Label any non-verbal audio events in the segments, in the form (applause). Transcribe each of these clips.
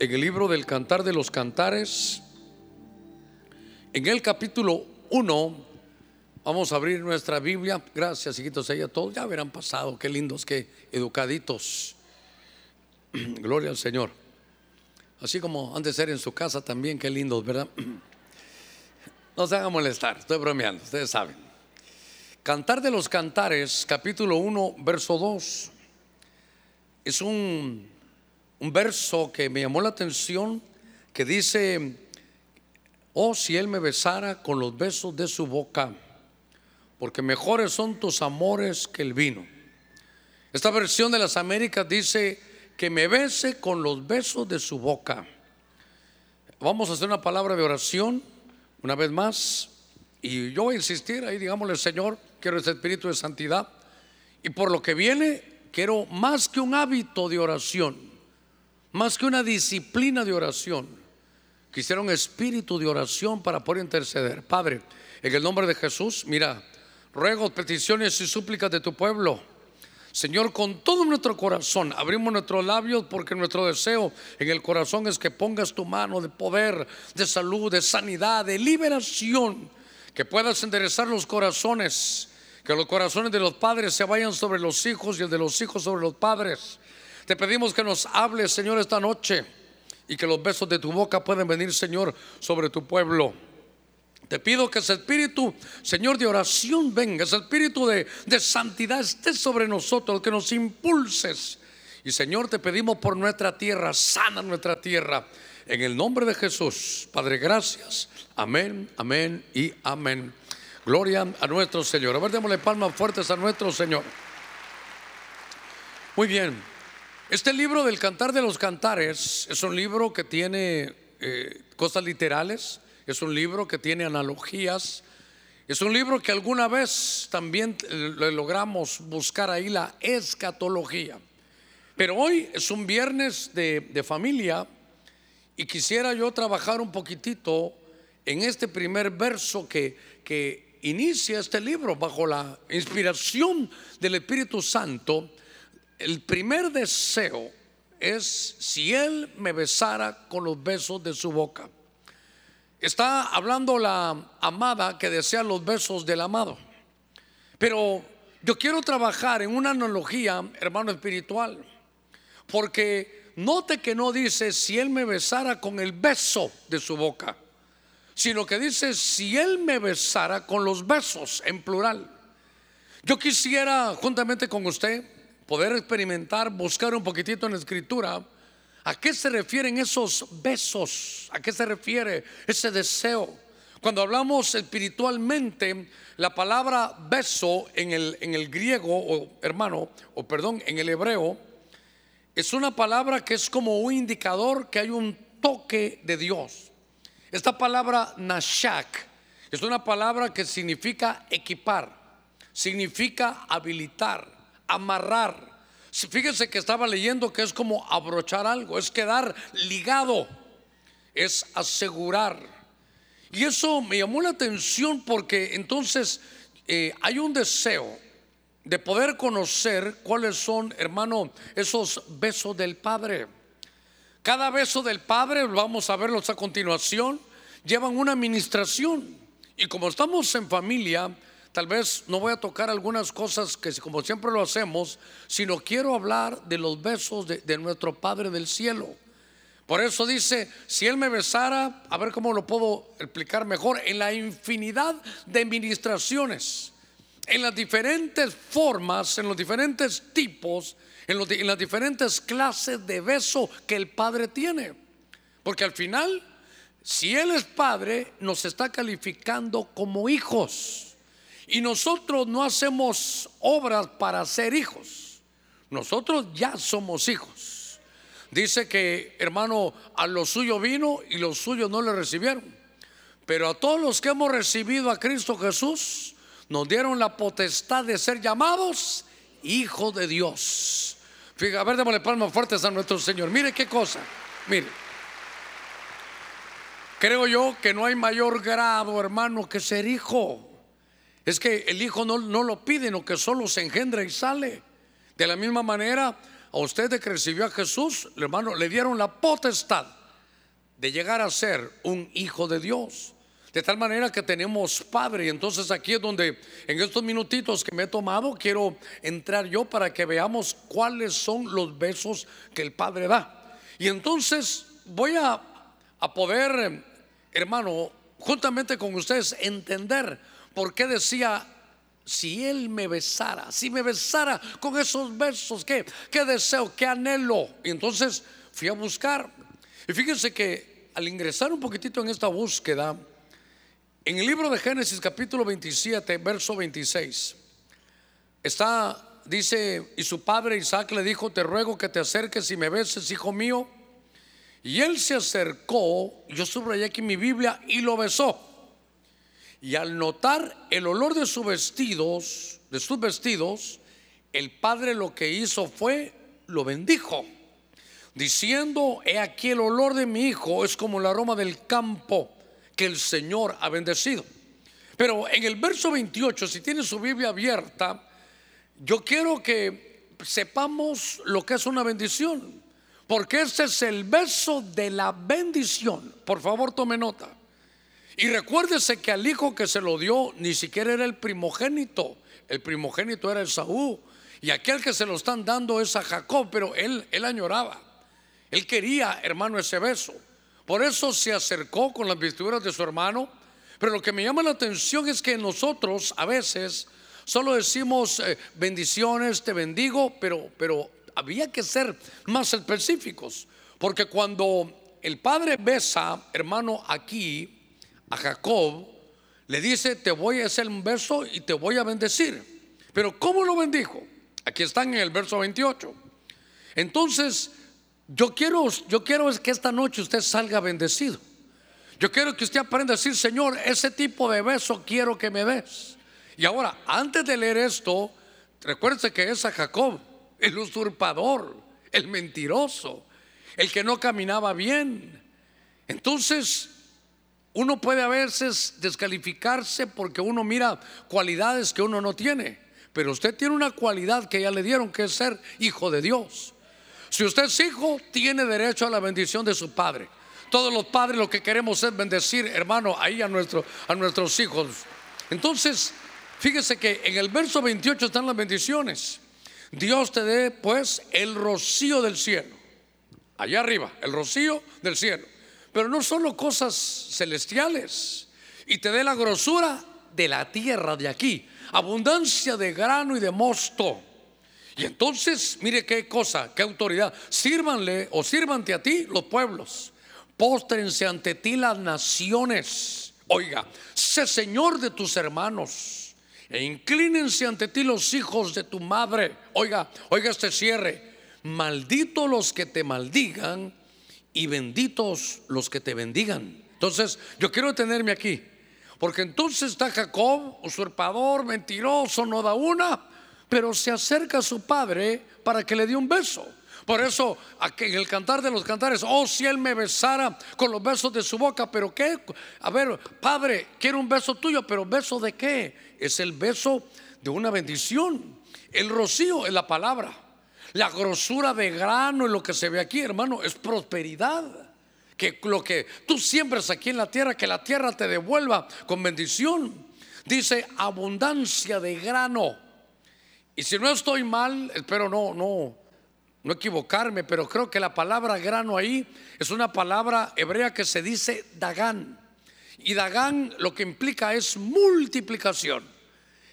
en el libro del Cantar de los Cantares, en el capítulo 1, vamos a abrir nuestra Biblia. Gracias, hijitos, a todos ya verán pasado, qué lindos, qué educaditos. (clears throat) Gloria al Señor. Así como han de ser en su casa también, qué lindos, ¿verdad? (clears throat) No se hagan molestar, estoy bromeando, ustedes saben. Cantar de los Cantares, capítulo 1, verso 2, es un un verso que me llamó la atención que dice, oh si él me besara con los besos de su boca, porque mejores son tus amores que el vino. Esta versión de las Américas dice que me bese con los besos de su boca. Vamos a hacer una palabra de oración una vez más y yo voy a insistir ahí, digámosle, Señor, quiero ese espíritu de santidad y por lo que viene quiero más que un hábito de oración más que una disciplina de oración, quisiera un espíritu de oración para poder interceder. Padre, en el nombre de Jesús, mira, ruegos, peticiones y súplicas de tu pueblo. Señor, con todo nuestro corazón abrimos nuestros labios porque nuestro deseo en el corazón es que pongas tu mano de poder, de salud, de sanidad, de liberación, que puedas enderezar los corazones, que los corazones de los padres se vayan sobre los hijos y el de los hijos sobre los padres te pedimos que nos hables, Señor, esta noche y que los besos de tu boca puedan venir, Señor, sobre tu pueblo. Te pido que ese espíritu, Señor, de oración venga, ese espíritu de, de santidad esté sobre nosotros, que nos impulses. Y Señor, te pedimos por nuestra tierra, sana nuestra tierra. En el nombre de Jesús, Padre, gracias. Amén, amén y amén. Gloria a nuestro Señor. A ver, démosle palmas fuertes a nuestro Señor. Muy bien. Este libro del Cantar de los Cantares es un libro que tiene eh, cosas literales, es un libro que tiene analogías, es un libro que alguna vez también eh, logramos buscar ahí la escatología. Pero hoy es un viernes de, familia y quisiera yo trabajar un poquitito en este primer verso que, que inicia este libro bajo la inspiración del Espíritu Santo el primer deseo es si Él me besara con los besos de su boca. Está hablando la amada que desea los besos del amado. Pero yo quiero trabajar en una analogía, hermano espiritual, porque note que no dice si Él me besara con el beso de su boca, sino que dice si Él me besara con los besos en plural. Yo quisiera, juntamente con usted, poder experimentar, buscar un poquitito en la escritura, ¿a qué se refieren esos besos? ¿A qué se refiere ese deseo? Cuando hablamos espiritualmente, la palabra beso en el, en el griego, o hermano, o perdón, en el hebreo, es una palabra que es como un indicador que hay un toque de Dios. Esta palabra nashak es una palabra que significa equipar, significa habilitar amarrar. Fíjense que estaba leyendo que es como abrochar algo, es quedar ligado, es asegurar. Y eso me llamó la atención porque entonces eh, hay un deseo de poder conocer cuáles son, hermano, esos besos del Padre. Cada beso del Padre, vamos a verlos a continuación, llevan una administración. Y como estamos en familia, Tal vez no voy a tocar algunas cosas que como siempre lo hacemos, sino quiero hablar de los besos de, nuestro Padre del cielo. Por eso dice, si Él me besara, a ver cómo lo puedo explicar mejor, en la infinidad de ministraciones, en las diferentes formas, en los diferentes tipos, en, en las diferentes clases de beso que el Padre tiene. Porque al final, si Él es Padre, nos está calificando como hijos. Y nosotros no hacemos obras para ser hijos. Nosotros ya somos hijos. Dice que, hermano, a lo suyo vino y los suyos no le recibieron. Pero a todos los que hemos recibido a Cristo Jesús, nos dieron la potestad de ser llamados hijos de Dios. Fíjate, a ver, démosle palmas fuertes a nuestro Señor. Mire qué cosa. Mire. Creo yo que no hay mayor grado, hermano, que ser hijo. Es que el hijo no, no lo pide, no que solo se engendra y sale. De la misma manera, a usted que recibió a Jesús, hermano, le dieron la potestad de llegar a ser un hijo de Dios. De tal manera que tenemos Padre. Y entonces aquí es donde en estos minutitos que me he tomado quiero entrar yo para que veamos cuáles son los besos que el Padre da. Y entonces voy a, a poder, hermano, juntamente con ustedes entender por qué decía si Él me besara, si me besara con esos besos, ¿qué, qué deseo, qué anhelo? Y entonces fui a buscar. Y fíjense que al ingresar un poquitito en esta búsqueda, en el libro de Génesis capítulo 27, verso 26, está, dice, y su padre Isaac le dijo, te ruego que te acerques y me beses, hijo mío. Y él se acercó, yo subrayé aquí mi Biblia, y lo besó. Y al notar el olor de sus vestidos, de sus vestidos, el padre lo que hizo fue lo bendijo, diciendo, he aquí el olor de mi hijo es como el aroma del campo que el Señor ha bendecido. Pero en el verso 28, si tiene su Biblia abierta, yo quiero que sepamos lo que es una bendición, porque este es el beso de la bendición. Por favor, tome nota. Y recuérdese que al hijo que se lo dio ni siquiera era el primogénito. El primogénito era Esaú. Y aquel que se lo están dando es a Jacob, pero él, él añoraba. Él quería, hermano, ese beso. Por eso se acercó con las vestiduras de su hermano. Pero lo que me llama la atención es que nosotros a veces solo decimos eh, bendiciones, te bendigo, pero, pero había que ser más específicos. Porque cuando el padre besa, hermano, aquí, a Jacob, le dice, te voy a hacer un beso y te voy a bendecir. Pero ¿cómo lo bendijo? Aquí están en el verso 28. Entonces, yo quiero, yo quiero que esta noche usted salga bendecido. Yo quiero que usted aprenda a decir, Señor, ese tipo de beso quiero que me des. Y ahora, antes de leer esto, recuerde que es a Jacob, el usurpador, el mentiroso, el que no caminaba bien. Entonces, uno puede a veces descalificarse porque uno mira cualidades que uno no tiene, pero usted tiene una cualidad que ya le dieron, que es ser hijo de Dios. Si usted es hijo, tiene derecho a la bendición de su padre. Todos los padres lo que queremos es bendecir, hermano, ahí a, nuestro, a nuestros hijos. Entonces, fíjese que en el verso 28 están las bendiciones. Dios te dé pues el rocío del cielo. Allá arriba, el rocío del cielo pero no solo cosas celestiales, y te dé la grosura de la tierra de aquí, abundancia de grano y de mosto. Y entonces, mire qué cosa, qué autoridad, sírvanle o sírvante a ti los pueblos, póstrense ante ti las naciones. Oiga, sé señor de tus hermanos e inclínense ante ti los hijos de tu madre. Oiga, oiga este cierre. Maldito los que te maldigan y benditos los que te bendigan. Entonces, yo quiero detenerme aquí, porque entonces está Jacob, usurpador, mentiroso, no da una, pero se acerca a su padre para que le dé un beso. Por eso, en el cantar de los cantares, oh, si él me besara con los besos de su boca, pero qué, a ver, padre, quiero un beso tuyo, pero beso de qué? Es el beso de una bendición. El rocío es la palabra. La grosura de grano en lo que se ve aquí, hermano, es prosperidad. Que lo que tú siembras aquí en la tierra, que la tierra te devuelva con bendición. Dice abundancia de grano. Y si no estoy mal, espero no, no, no equivocarme, pero creo que la palabra grano ahí es una palabra hebrea que se dice Dagán. Y Dagán lo que implica es multiplicación.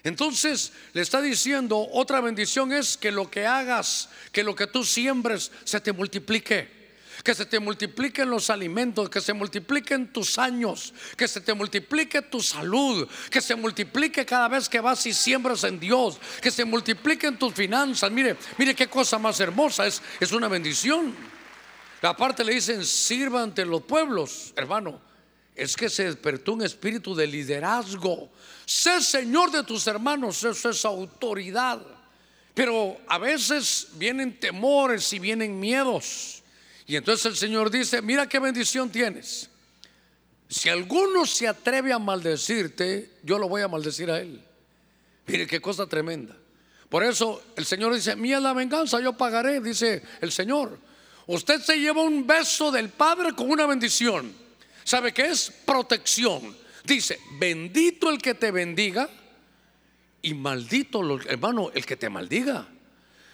Entonces le está diciendo, otra bendición es que lo que hagas, que lo que tú siembres se te multiplique. Que se te multipliquen los alimentos, que se multipliquen tus años, que se te multiplique tu salud, que se multiplique cada vez que vas y siembras en Dios, que se multipliquen tus finanzas. Mire, mire qué cosa más hermosa, es, es una bendición. Aparte le dicen, sirva ante los pueblos, hermano es que se despertó un espíritu de liderazgo. Sé señor de tus hermanos, eso es autoridad. Pero a veces vienen temores y vienen miedos. Y entonces el Señor dice, mira qué bendición tienes. Si alguno se atreve a maldecirte, yo lo voy a maldecir a él. Mire qué cosa tremenda. Por eso el Señor dice, mía la venganza, yo pagaré, dice el Señor. Usted se lleva un beso del Padre con una bendición. ¿Sabe qué es? Protección. Dice, bendito el que te bendiga y maldito, hermano, el que te maldiga.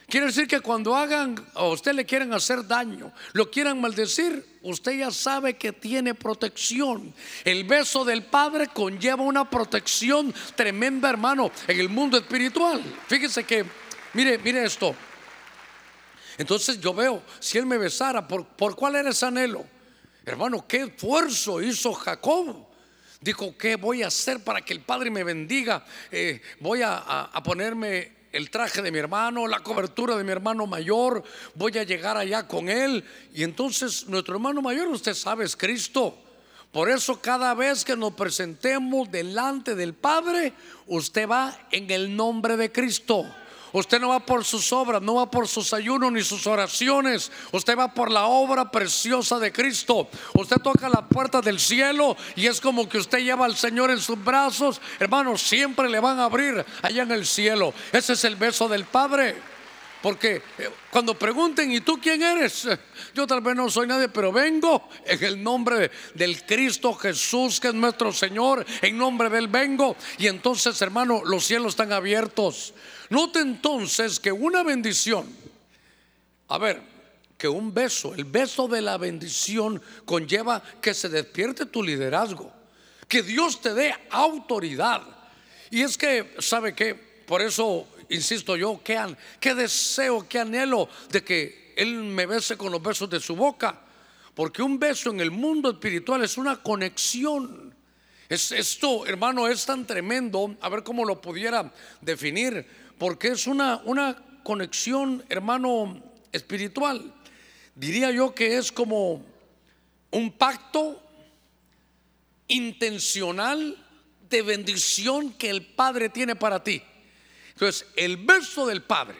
Quiere decir que cuando hagan a usted le quieren hacer daño, lo quieran maldecir, usted ya sabe que tiene protección. El beso del Padre conlleva una protección tremenda, hermano, en el mundo espiritual. Fíjese que, mire, mire esto. Entonces yo veo, si él me besara, ¿por, por cuál era ese anhelo? Hermano, qué esfuerzo hizo Jacob. Dijo, ¿qué voy a hacer para que el Padre me bendiga? Eh, voy a ponerme el traje de mi hermano, la cobertura de mi hermano mayor, voy a llegar allá con él. Y entonces nuestro hermano mayor, usted sabe, es Cristo. Por eso cada vez que nos presentemos delante del Padre, usted va en el nombre de Cristo. Usted no va por sus obras, no va por sus ayunos ni sus oraciones. Usted va por la obra preciosa de Cristo. Usted toca la puerta del cielo y es como que usted lleva al Señor en sus brazos. Hermanos, siempre le van a abrir allá en el cielo. Ese es el beso del Padre. Porque eh, cuando pregunten, ¿y tú quién eres? Yo tal vez no soy nadie, pero vengo en el nombre del Cristo Jesús, que es nuestro Señor. En nombre de Él vengo. Y entonces, hermano, los cielos están abiertos. Note entonces que una bendición, a ver, que un beso, el beso de la bendición conlleva que se despierte tu liderazgo, que Dios te dé autoridad. Y es que, ¿sabe qué? Por eso, insisto yo, qué, qué deseo, qué anhelo de que Él me bese con los besos de su boca. Porque un beso en el mundo espiritual es una conexión. Es, esto, hermano, es tan tremendo. A ver cómo lo pudiera definir porque es una, una conexión, hermano, espiritual. Diría yo que es como un pacto intencional de bendición que el Padre tiene para ti. Entonces, el verso del Padre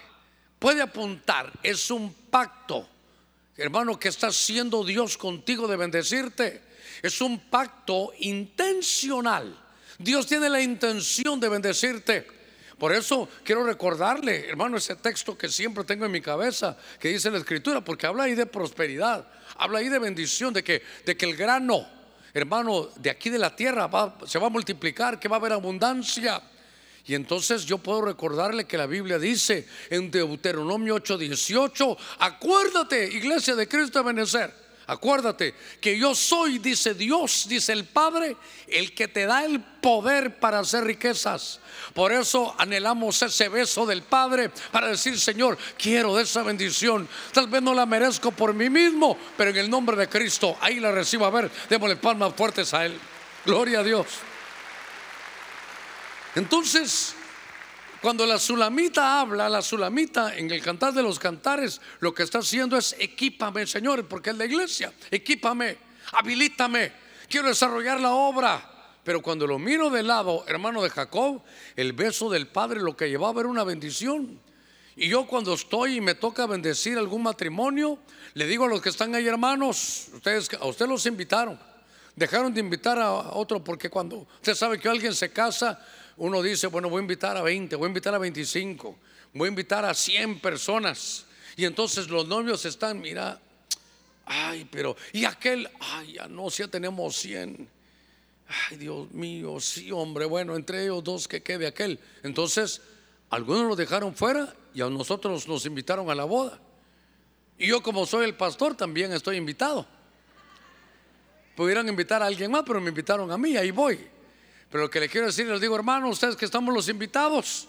puede apuntar, es un pacto, hermano, que está haciendo Dios contigo de bendecirte. Es un pacto intencional. Dios tiene la intención de bendecirte. Por eso quiero recordarle, hermano, ese texto que siempre tengo en mi cabeza, que dice la escritura, porque habla ahí de prosperidad, habla ahí de bendición, de que, de que el grano, hermano, de aquí de la tierra se va a multiplicar, que va a haber abundancia. Y entonces yo puedo recordarle que la Biblia dice en Deuteronomio 8:18, acuérdate, iglesia de Cristo de Benecer Acuérdate que yo soy, dice Dios, dice el Padre, el que te da el poder para hacer riquezas. Por eso anhelamos ese beso del Padre para decir, Señor, quiero de esa bendición. Tal vez no la merezco por mí mismo, pero en el nombre de Cristo, ahí la recibo. A ver, démosle palmas fuertes a Él. Gloria a Dios. Entonces, cuando la sulamita habla, la sulamita en el cantar de los cantares, lo que está haciendo es equípame, Señor, porque es la iglesia. Equípame, habilítame. Quiero desarrollar la obra. Pero cuando lo miro de lado, hermano de Jacob, el beso del Padre lo que llevaba era una bendición. Y yo cuando estoy y me toca bendecir algún matrimonio, le digo a los que están ahí, hermanos, ustedes, a ustedes los invitaron. Dejaron de invitar a otro porque cuando usted sabe que alguien se casa, uno dice, bueno, voy a invitar a 20, voy a invitar a 25, voy a invitar a 100 personas. Y entonces los novios están, mira, ay, pero, y aquel, ay, ya no, ya tenemos 100. Ay, Dios mío, sí, hombre, bueno, entre ellos dos que quede aquel. Entonces, algunos lo dejaron fuera y a nosotros nos invitaron a la boda. Y yo como soy el pastor también estoy invitado. Pudieran invitar a alguien más, pero me invitaron a mí, ahí voy. Pero lo que le quiero decir, les digo, hermano, ustedes que estamos los invitados,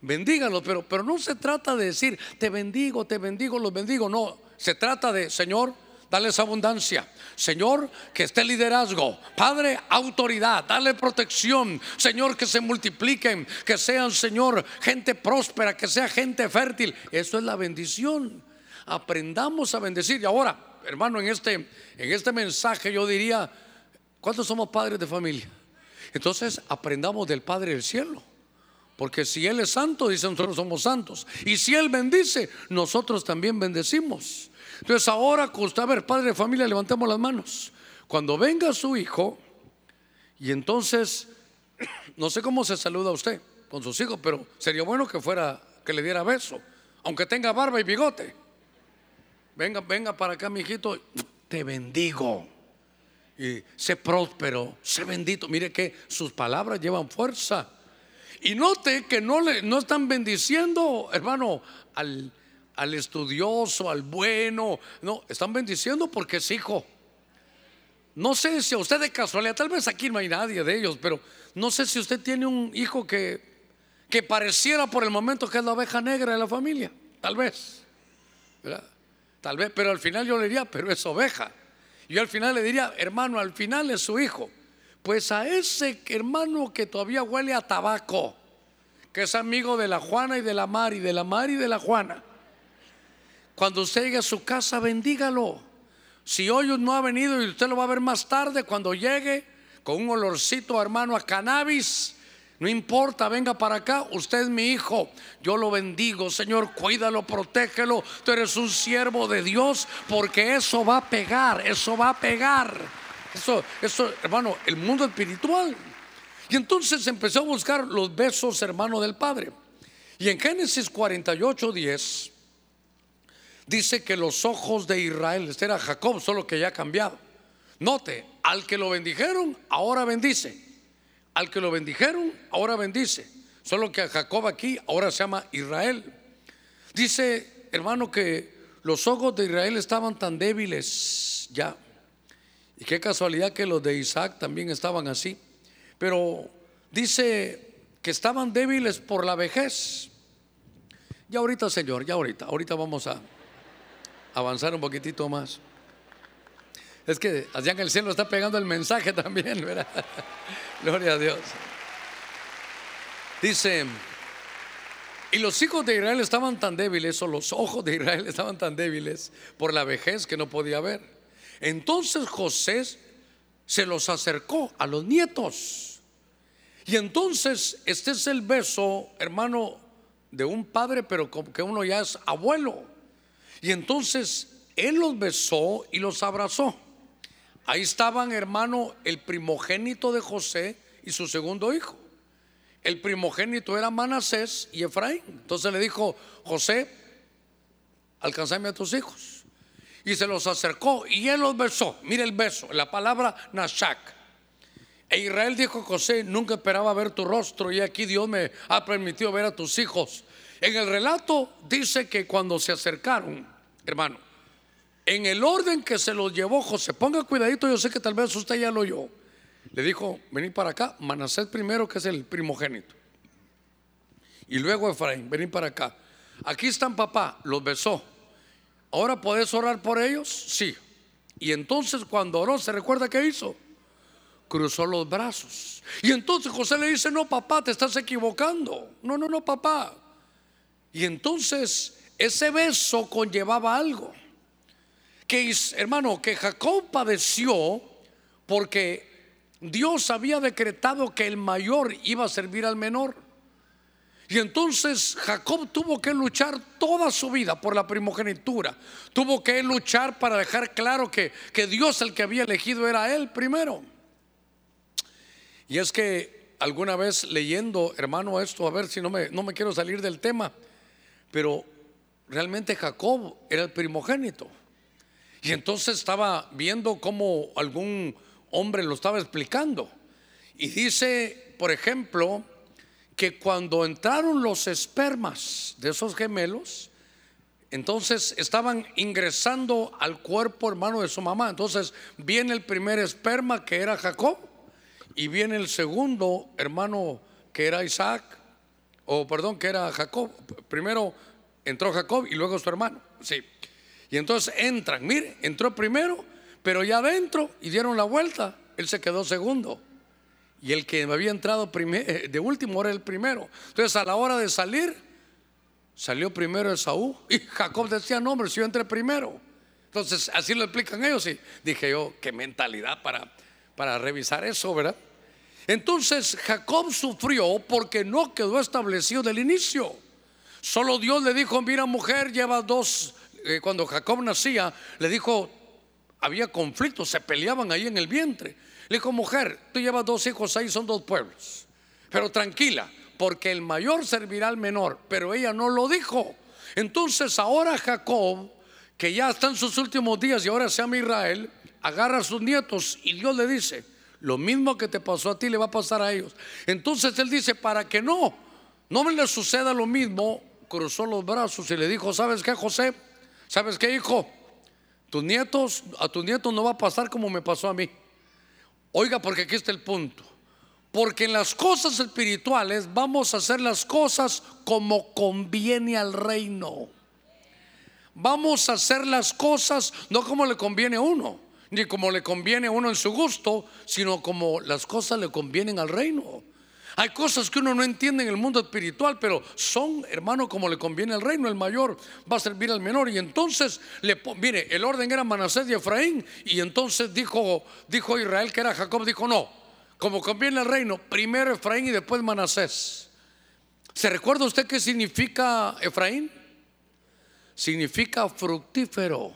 bendíganlos, pero, pero no se trata de decir, te bendigo, te bendigo, los bendigo. No, se trata de, Señor, dales abundancia. Señor, que esté liderazgo. Padre, autoridad, dale protección. Señor, que se multipliquen, que sean, Señor, gente próspera, que sea gente fértil. Eso es la bendición. Aprendamos a bendecir. Y ahora, hermano, en este, en este mensaje yo diría, ¿cuántos somos padres de familia? Entonces aprendamos del Padre del cielo. Porque si Él es santo, dice nosotros somos santos. Y si Él bendice, nosotros también bendecimos. Entonces ahora, a ver, padre de familia, levantemos las manos. Cuando venga su hijo, y entonces, (clears throat) no sé cómo se saluda usted con sus hijos, pero sería bueno que fuera que le diera beso, aunque tenga barba y bigote. Venga, venga para acá, mi hijito, te bendigo. Y sé próspero, sé bendito. Mire que sus palabras llevan fuerza. Y note que no, le, no están bendiciendo, hermano, al, al estudioso, al bueno. No, están bendiciendo porque es hijo. No sé si a usted de casualidad, tal vez aquí no hay nadie de ellos, pero no sé si usted tiene un hijo que, que pareciera por el momento que es la oveja negra de la familia. Tal vez. Tal vez, pero al final yo le diría, pero es oveja. Yo al final le diría, hermano, al final es su hijo. Pues a ese hermano que todavía huele a tabaco, que es amigo de la Juana y de la Mari, de la Mari y de la Juana, cuando usted llegue a su casa, bendígalo. Si hoy no ha venido y usted lo va a ver más tarde, cuando llegue con un olorcito, hermano, a cannabis, no importa, venga para acá, usted es mi hijo, yo lo bendigo, Señor, cuídalo, protégelo, tú eres un siervo de Dios, porque eso va a pegar, eso va a pegar. Eso, eso, hermano, el mundo espiritual. Y entonces empezó a buscar los besos, hermano, del Padre. Y en Génesis 48, 10 dice que los ojos de Israel, este era Jacob, solo que ya ha cambiado. Note, al que lo bendijeron, ahora bendice. Al que lo bendijeron, ahora bendice. Solo que a Jacob aquí ahora se llama Israel. Dice, hermano, que los ojos de Israel estaban tan débiles ya. Y qué casualidad que los de Isaac también estaban así. Pero dice que estaban débiles por la vejez. Ya ahorita, Señor, ya ahorita, ahorita vamos a avanzar un poquitito más. Es que allá en el cielo está pegando el mensaje también, ¿verdad? (laughs) Gloria a Dios. Dice, y los hijos de Israel estaban tan débiles, o los ojos de Israel estaban tan débiles por la vejez que no podía ver. Entonces José se los acercó a los nietos. Y entonces este es el beso, hermano, de un padre, pero que uno ya es abuelo. Y entonces él los besó y los abrazó. Ahí estaban, hermano, el primogénito de José y su segundo hijo. El primogénito era Manasés y Efraín. Entonces le dijo, José, alcanzame a tus hijos. Y se los acercó y él los besó. Mire el beso, la palabra Nashak. E Israel dijo, José, nunca esperaba ver tu rostro y aquí Dios me ha permitido ver a tus hijos. En el relato dice que cuando se acercaron, hermano, en el orden que se los llevó José, ponga cuidadito, yo sé que tal vez usted ya lo oyó. Le dijo, vení para acá, Manasés primero, que es el primogénito. Y luego Efraín, vení para acá. Aquí están papá, los besó. ¿Ahora podés orar por ellos? Sí. Y entonces cuando oró, ¿se recuerda qué hizo? Cruzó los brazos. Y entonces José le dice, no, papá, te estás equivocando. No, no, no, papá. Y entonces ese beso conllevaba algo. Que, hermano, que Jacob padeció porque Dios había decretado que el mayor iba a servir al menor. Y entonces Jacob tuvo que luchar toda su vida por la primogenitura. Tuvo que luchar para dejar claro que, que Dios el que había elegido era él primero. Y es que alguna vez leyendo, hermano, esto, a ver si no me, no me quiero salir del tema, pero realmente Jacob era el primogénito. Y entonces estaba viendo cómo algún hombre lo estaba explicando. Y dice, por ejemplo, que cuando entraron los espermas de esos gemelos, entonces estaban ingresando al cuerpo hermano de su mamá. Entonces viene el primer esperma que era Jacob y viene el segundo hermano que era Isaac, o perdón, que era Jacob. Primero entró Jacob y luego su hermano. Sí. Y entonces entran, mire, entró primero, pero ya adentro y dieron la vuelta, él se quedó segundo. Y el que había entrado eh, de último era el primero. Entonces a la hora de salir, salió primero Esaú. (laughs) Y Jacob decía, no, hombre, si yo entré primero. Entonces así lo explican ellos. Y dije yo, qué mentalidad para, para revisar eso, ¿verdad? Entonces Jacob sufrió porque no quedó establecido del inicio. Solo Dios le dijo, mira mujer, lleva dos, eh, cuando Jacob nacía, le dijo, había conflictos, se peleaban ahí en el vientre. Le dijo, mujer, tú llevas dos hijos ahí, son dos pueblos. Pero tranquila, porque el mayor servirá al menor, pero ella no lo dijo. Entonces ahora Jacob, que ya está en sus últimos días y ahora se llama Israel, agarra a sus nietos y Dios le dice, lo mismo que te pasó a ti le va a pasar a ellos. Entonces él dice, para que no, no me le suceda lo mismo, cruzó los brazos y le dijo, ¿sabes qué, José? ¿Sabes qué, hijo? Tus nietos, a tus nietos no va a pasar como me pasó a mí. Oiga, porque aquí está el punto. Porque en las cosas espirituales vamos a hacer las cosas como conviene al reino. Vamos a hacer las cosas no como le conviene a uno, ni como le conviene a uno en su gusto, sino como las cosas le convienen al reino. Hay cosas que uno no entiende en el mundo espiritual, pero son, hermano, como le conviene al reino. El mayor va a servir al menor. Y entonces, le, mire, el orden era Manasés y Efraín. Y entonces dijo, dijo Israel que era Jacob, dijo, no, como conviene al reino, primero Efraín y después Manasés. ¿Se recuerda usted qué significa Efraín? Significa fructífero.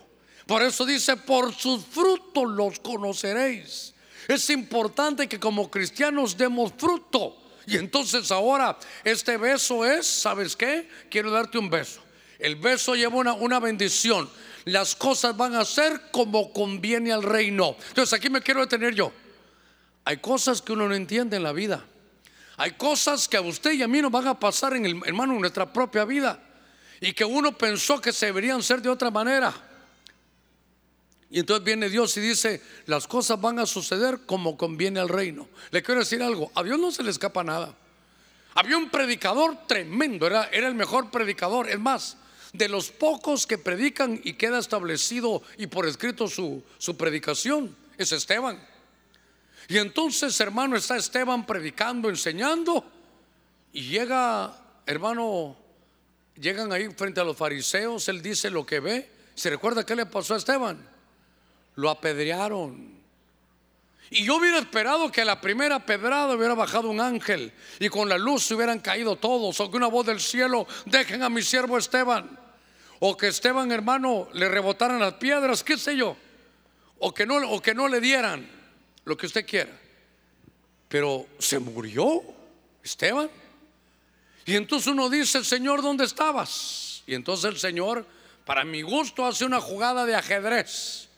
Por eso dice, por sus frutos los conoceréis. Es importante que como cristianos demos fruto. Y entonces ahora este beso es, ¿sabes qué? Quiero darte un beso. El beso lleva una, una bendición. Las cosas van a ser como conviene al reino. Entonces aquí me quiero detener yo. Hay cosas que uno no entiende en la vida. Hay cosas que a usted y a mí nos van a pasar en hermano en nuestra propia vida y que uno pensó que se deberían ser de otra manera. Y entonces viene Dios y dice, las cosas van a suceder como conviene al reino. Le quiero decir algo, a Dios no se le escapa nada. Había un predicador tremendo, era, era el mejor predicador. Es más, de los pocos que predican y queda establecido y por escrito su, su predicación, es Esteban. Y entonces, hermano, está Esteban predicando, enseñando, y llega, hermano, llegan ahí frente a los fariseos, él dice lo que ve. ¿Se recuerda qué le pasó a Esteban? Lo apedrearon. Y yo hubiera esperado que la primera pedrada hubiera bajado un ángel y con la luz se hubieran caído todos, o que una voz del cielo, dejen a mi siervo Esteban, o que Esteban hermano le rebotaran las piedras, qué sé yo, o que no, o que no le dieran lo que usted quiera. Pero se murió Esteban. Y entonces uno dice, Señor, ¿dónde estabas? Y entonces el Señor, para mi gusto, hace una jugada de ajedrez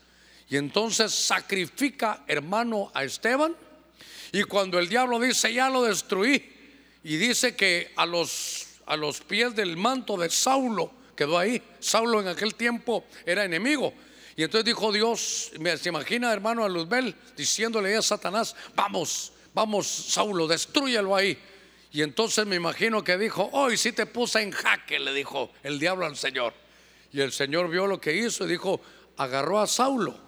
y entonces sacrifica, hermano, a Esteban. Y cuando el diablo dice, ya lo destruí, y dice que a los, a los pies del manto de Saulo quedó ahí. Saulo en aquel tiempo era enemigo. Y entonces dijo Dios, se imagina hermano a Luzbel diciéndole a Satanás, vamos, vamos Saulo, destruyelo ahí. Y entonces me imagino que dijo, hoy sí te puse en jaque, le dijo el diablo al Señor. Y el Señor vio lo que hizo y dijo, agarró a Saulo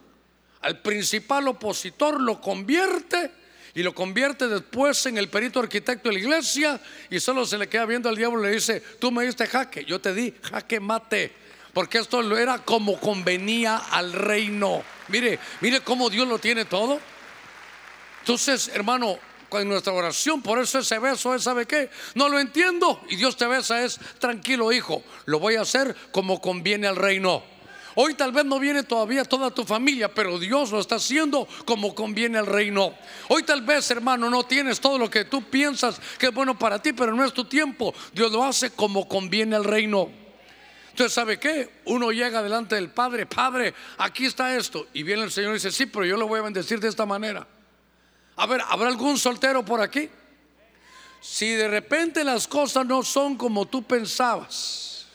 al principal opositor, lo convierte y lo convierte después en el perito arquitecto de la iglesia y solo se le queda viendo al diablo y le dice, tú me diste jaque, yo te di jaque mate, porque esto lo era como convenía al reino. Mire, mire cómo Dios lo tiene todo. Entonces, hermano, en nuestra oración, por eso ese beso es, ¿sabe qué? No lo entiendo y Dios te besa, es tranquilo hijo, lo voy a hacer como conviene al reino. Hoy tal vez no viene todavía toda tu familia, pero Dios lo está haciendo como conviene al reino. Hoy tal vez, hermano, no tienes todo lo que tú piensas que es bueno para ti, pero no es tu tiempo. Dios lo hace como conviene al reino. Entonces, ¿sabe qué? Uno llega delante del Padre, Padre, aquí está esto. Y viene el Señor y dice, sí, pero yo lo voy a bendecir de esta manera. A ver, ¿habrá algún soltero por aquí? Si de repente las cosas no son como tú pensabas.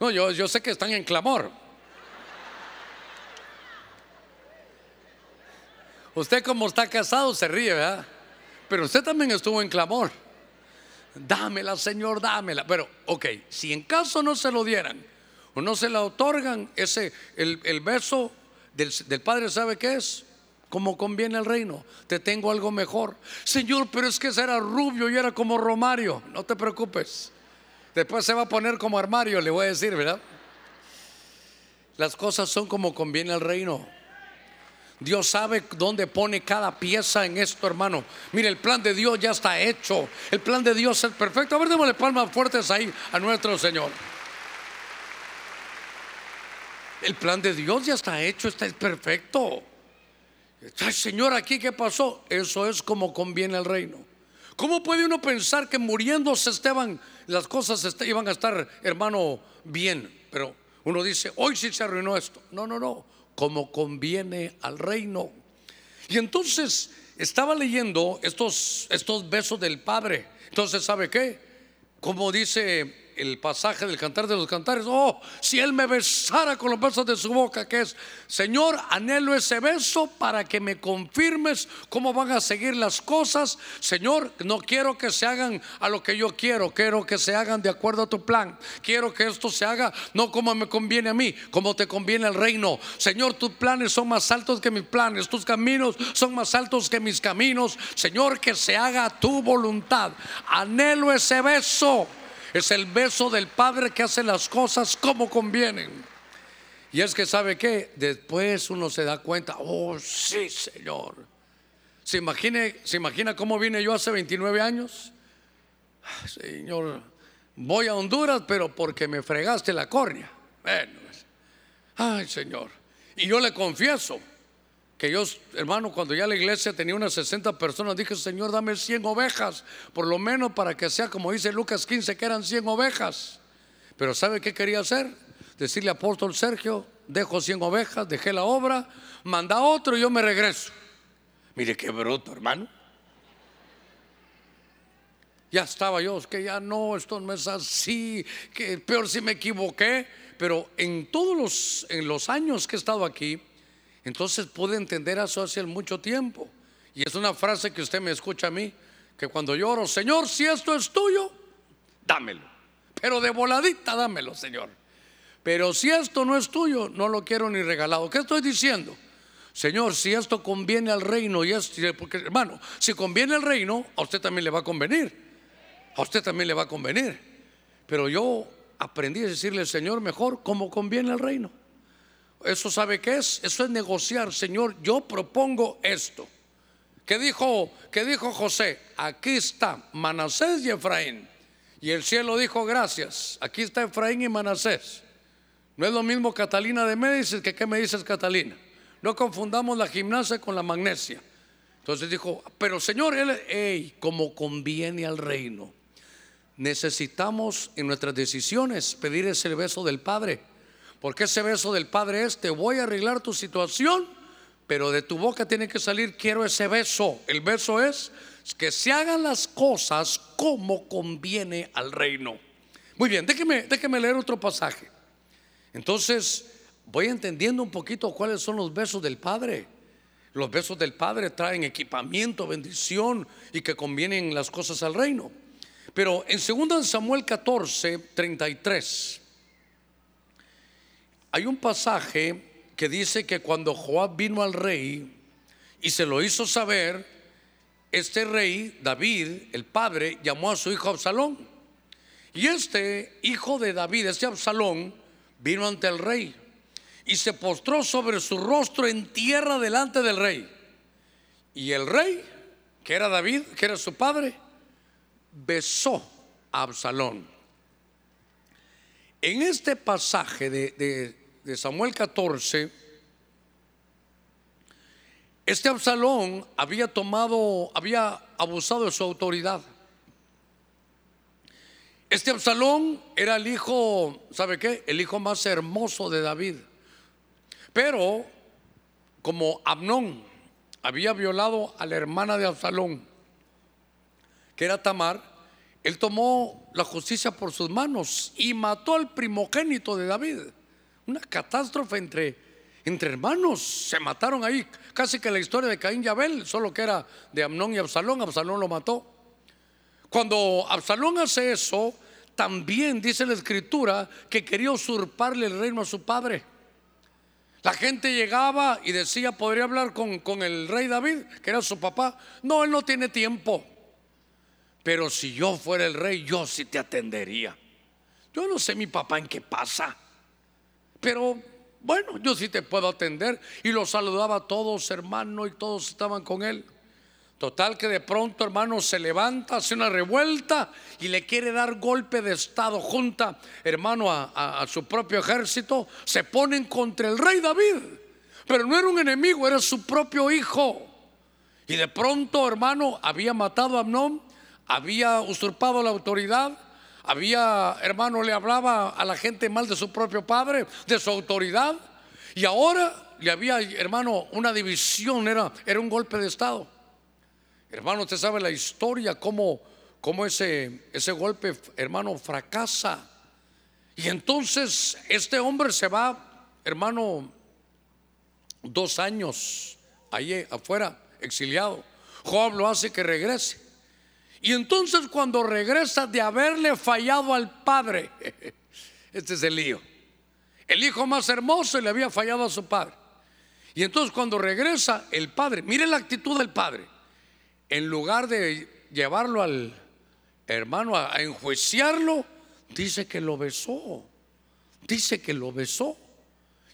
No, yo, yo sé que están en clamor. Usted como está casado se ríe, ¿verdad? Pero usted también estuvo en clamor. Dámela, Señor, dámela. Pero, ok, si en caso no se lo dieran o no se la otorgan, ese, el, beso del, del Padre, ¿sabe qué es? Como conviene el reino. Te tengo algo mejor. Señor, pero es que ese era rubio y era como Romario. No te preocupes. Después se va a poner como armario, le voy a decir, ¿verdad? Las cosas son como conviene el reino. Dios sabe dónde pone cada pieza en esto, hermano. Mire, el plan de Dios ya está hecho. El plan de Dios es perfecto. A ver, démosle palmas fuertes ahí a nuestro Señor. El plan de Dios ya está hecho, está perfecto. Ay, Señor, aquí qué pasó. Eso es como conviene el reino. ¿Cómo puede uno pensar que muriéndose Esteban las cosas iban a estar, hermano, bien? Pero uno dice, hoy sí se arruinó esto. No, no, no, como conviene al reino. Y entonces estaba leyendo estos, estos besos del Padre. Entonces, ¿sabe qué? Como dice el pasaje del cantar de los cantares, oh, si él me besara con los besos de su boca, que es, Señor, anhelo ese beso para que me confirmes cómo van a seguir las cosas. Señor, no quiero que se hagan a lo que yo quiero, quiero que se hagan de acuerdo a tu plan. Quiero que esto se haga no como me conviene a mí, como te conviene al reino. Señor, tus planes son más altos que mis planes, tus caminos son más altos que mis caminos. Señor, que se haga tu voluntad. Anhelo ese beso. Es el beso del Padre que hace las cosas como convienen. Y es que sabe que después uno se da cuenta, oh sí, Señor. ¿Se, imagine, ¿Se imagina cómo vine yo hace 29 años? Señor, voy a Honduras, pero porque me fregaste la córnea. Bueno, ay, Señor. Y yo le confieso, que yo, hermano, cuando ya la iglesia tenía unas 60 personas, dije, Señor, dame 100 ovejas, por lo menos para que sea como dice Lucas 15, que eran 100 ovejas. Pero ¿sabe qué quería hacer? Decirle apóstol Sergio, dejo 100 ovejas, dejé la obra, manda otro y yo me regreso. Mire qué bruto, hermano. Ya estaba yo, que ya no, esto no es así, que peor si me equivoqué. Pero en todos los, en los años que he estado aquí, entonces puede entender eso hace mucho tiempo. Y es una frase que usted me escucha a mí, que cuando lloro, Señor, si esto es tuyo, dámelo. Pero de voladita, dámelo, Señor. Pero si esto no es tuyo, no lo quiero ni regalado. ¿Qué estoy diciendo? Señor, si esto conviene al reino, y es, porque hermano, si conviene al reino, a usted también le va a convenir. A usted también le va a convenir. Pero yo aprendí a decirle, Señor, mejor como conviene al reino. Eso sabe qué es? Eso es negociar, Señor, yo propongo esto. ¿Qué dijo, qué dijo José? Aquí está Manasés y Efraín. Y el cielo dijo, gracias, aquí está Efraín y Manasés. No es lo mismo Catalina de Médicis que qué me dices Catalina. No confundamos la gimnasia con la magnesia. Entonces dijo, pero Señor, él, como conviene al reino, necesitamos en nuestras decisiones pedir ese beso del Padre porque ese beso del Padre es, te voy a arreglar tu situación, pero de tu boca tiene que salir, quiero ese beso. El beso es que se hagan las cosas como conviene al reino. Muy bien, déjeme, leer otro pasaje. Entonces, voy entendiendo un poquito cuáles son los besos del Padre. Los besos del Padre traen equipamiento, bendición y que convienen las cosas al reino. Pero en 2 Samuel 14, 33. Hay un pasaje que dice que cuando Joab vino al rey y se lo hizo saber, este rey, David, el padre, llamó a su hijo Absalón. Y este hijo de David, este Absalón, vino ante el rey y se postró sobre su rostro en tierra delante del rey. Y el rey, que era David, que era su padre, besó a Absalón. En este pasaje de, Samuel 14, este Absalón había tomado, había abusado de su autoridad. Este Absalón era el hijo, ¿sabe qué? El hijo más hermoso de David. Pero como Abnón había violado a la hermana de Absalón, que era Tamar, él tomó la justicia por sus manos y mató al primogénito de David una catástrofe entre, entre hermanos. Se mataron ahí, casi que la historia de Caín y Abel, solo que era de Amnón y Absalón. Absalón lo mató. Cuando Absalón hace eso, también dice la escritura que quería usurparle el reino a su padre. La gente llegaba y decía, ¿podría hablar con, con, el rey David, que era su papá? No, él no tiene tiempo. Pero si yo fuera el rey, yo sí te atendería. Yo no sé mi papá en qué pasa. Pero bueno, yo sí te puedo atender. Y los saludaba a todos, hermano, y todos estaban con él. Total que de pronto, hermano, se levanta, hace una revuelta y le quiere dar golpe de estado. Junta, hermano, a, a, su propio ejército. Se ponen contra el rey David. Pero no era un enemigo, era su propio hijo. Y de pronto, hermano, había matado a Amnón, había usurpado la autoridad, había, hermano, le hablaba a la gente mal de su propio padre, de su autoridad, y ahora le había, hermano, una división, era, era un golpe de Estado. Hermano, usted sabe la historia, cómo, cómo ese, ese golpe, hermano, fracasa. Y entonces este hombre se va, hermano, dos años ahí afuera, exiliado. Job lo hace que regrese. Y entonces cuando regresa de haberle fallado al padre, (laughs) este es el lío. El hijo más hermoso le había fallado a su padre. Y entonces cuando regresa el padre, mire la actitud del padre. En lugar de llevarlo al hermano a, enjuiciarlo, dice que lo besó. Dice que lo besó.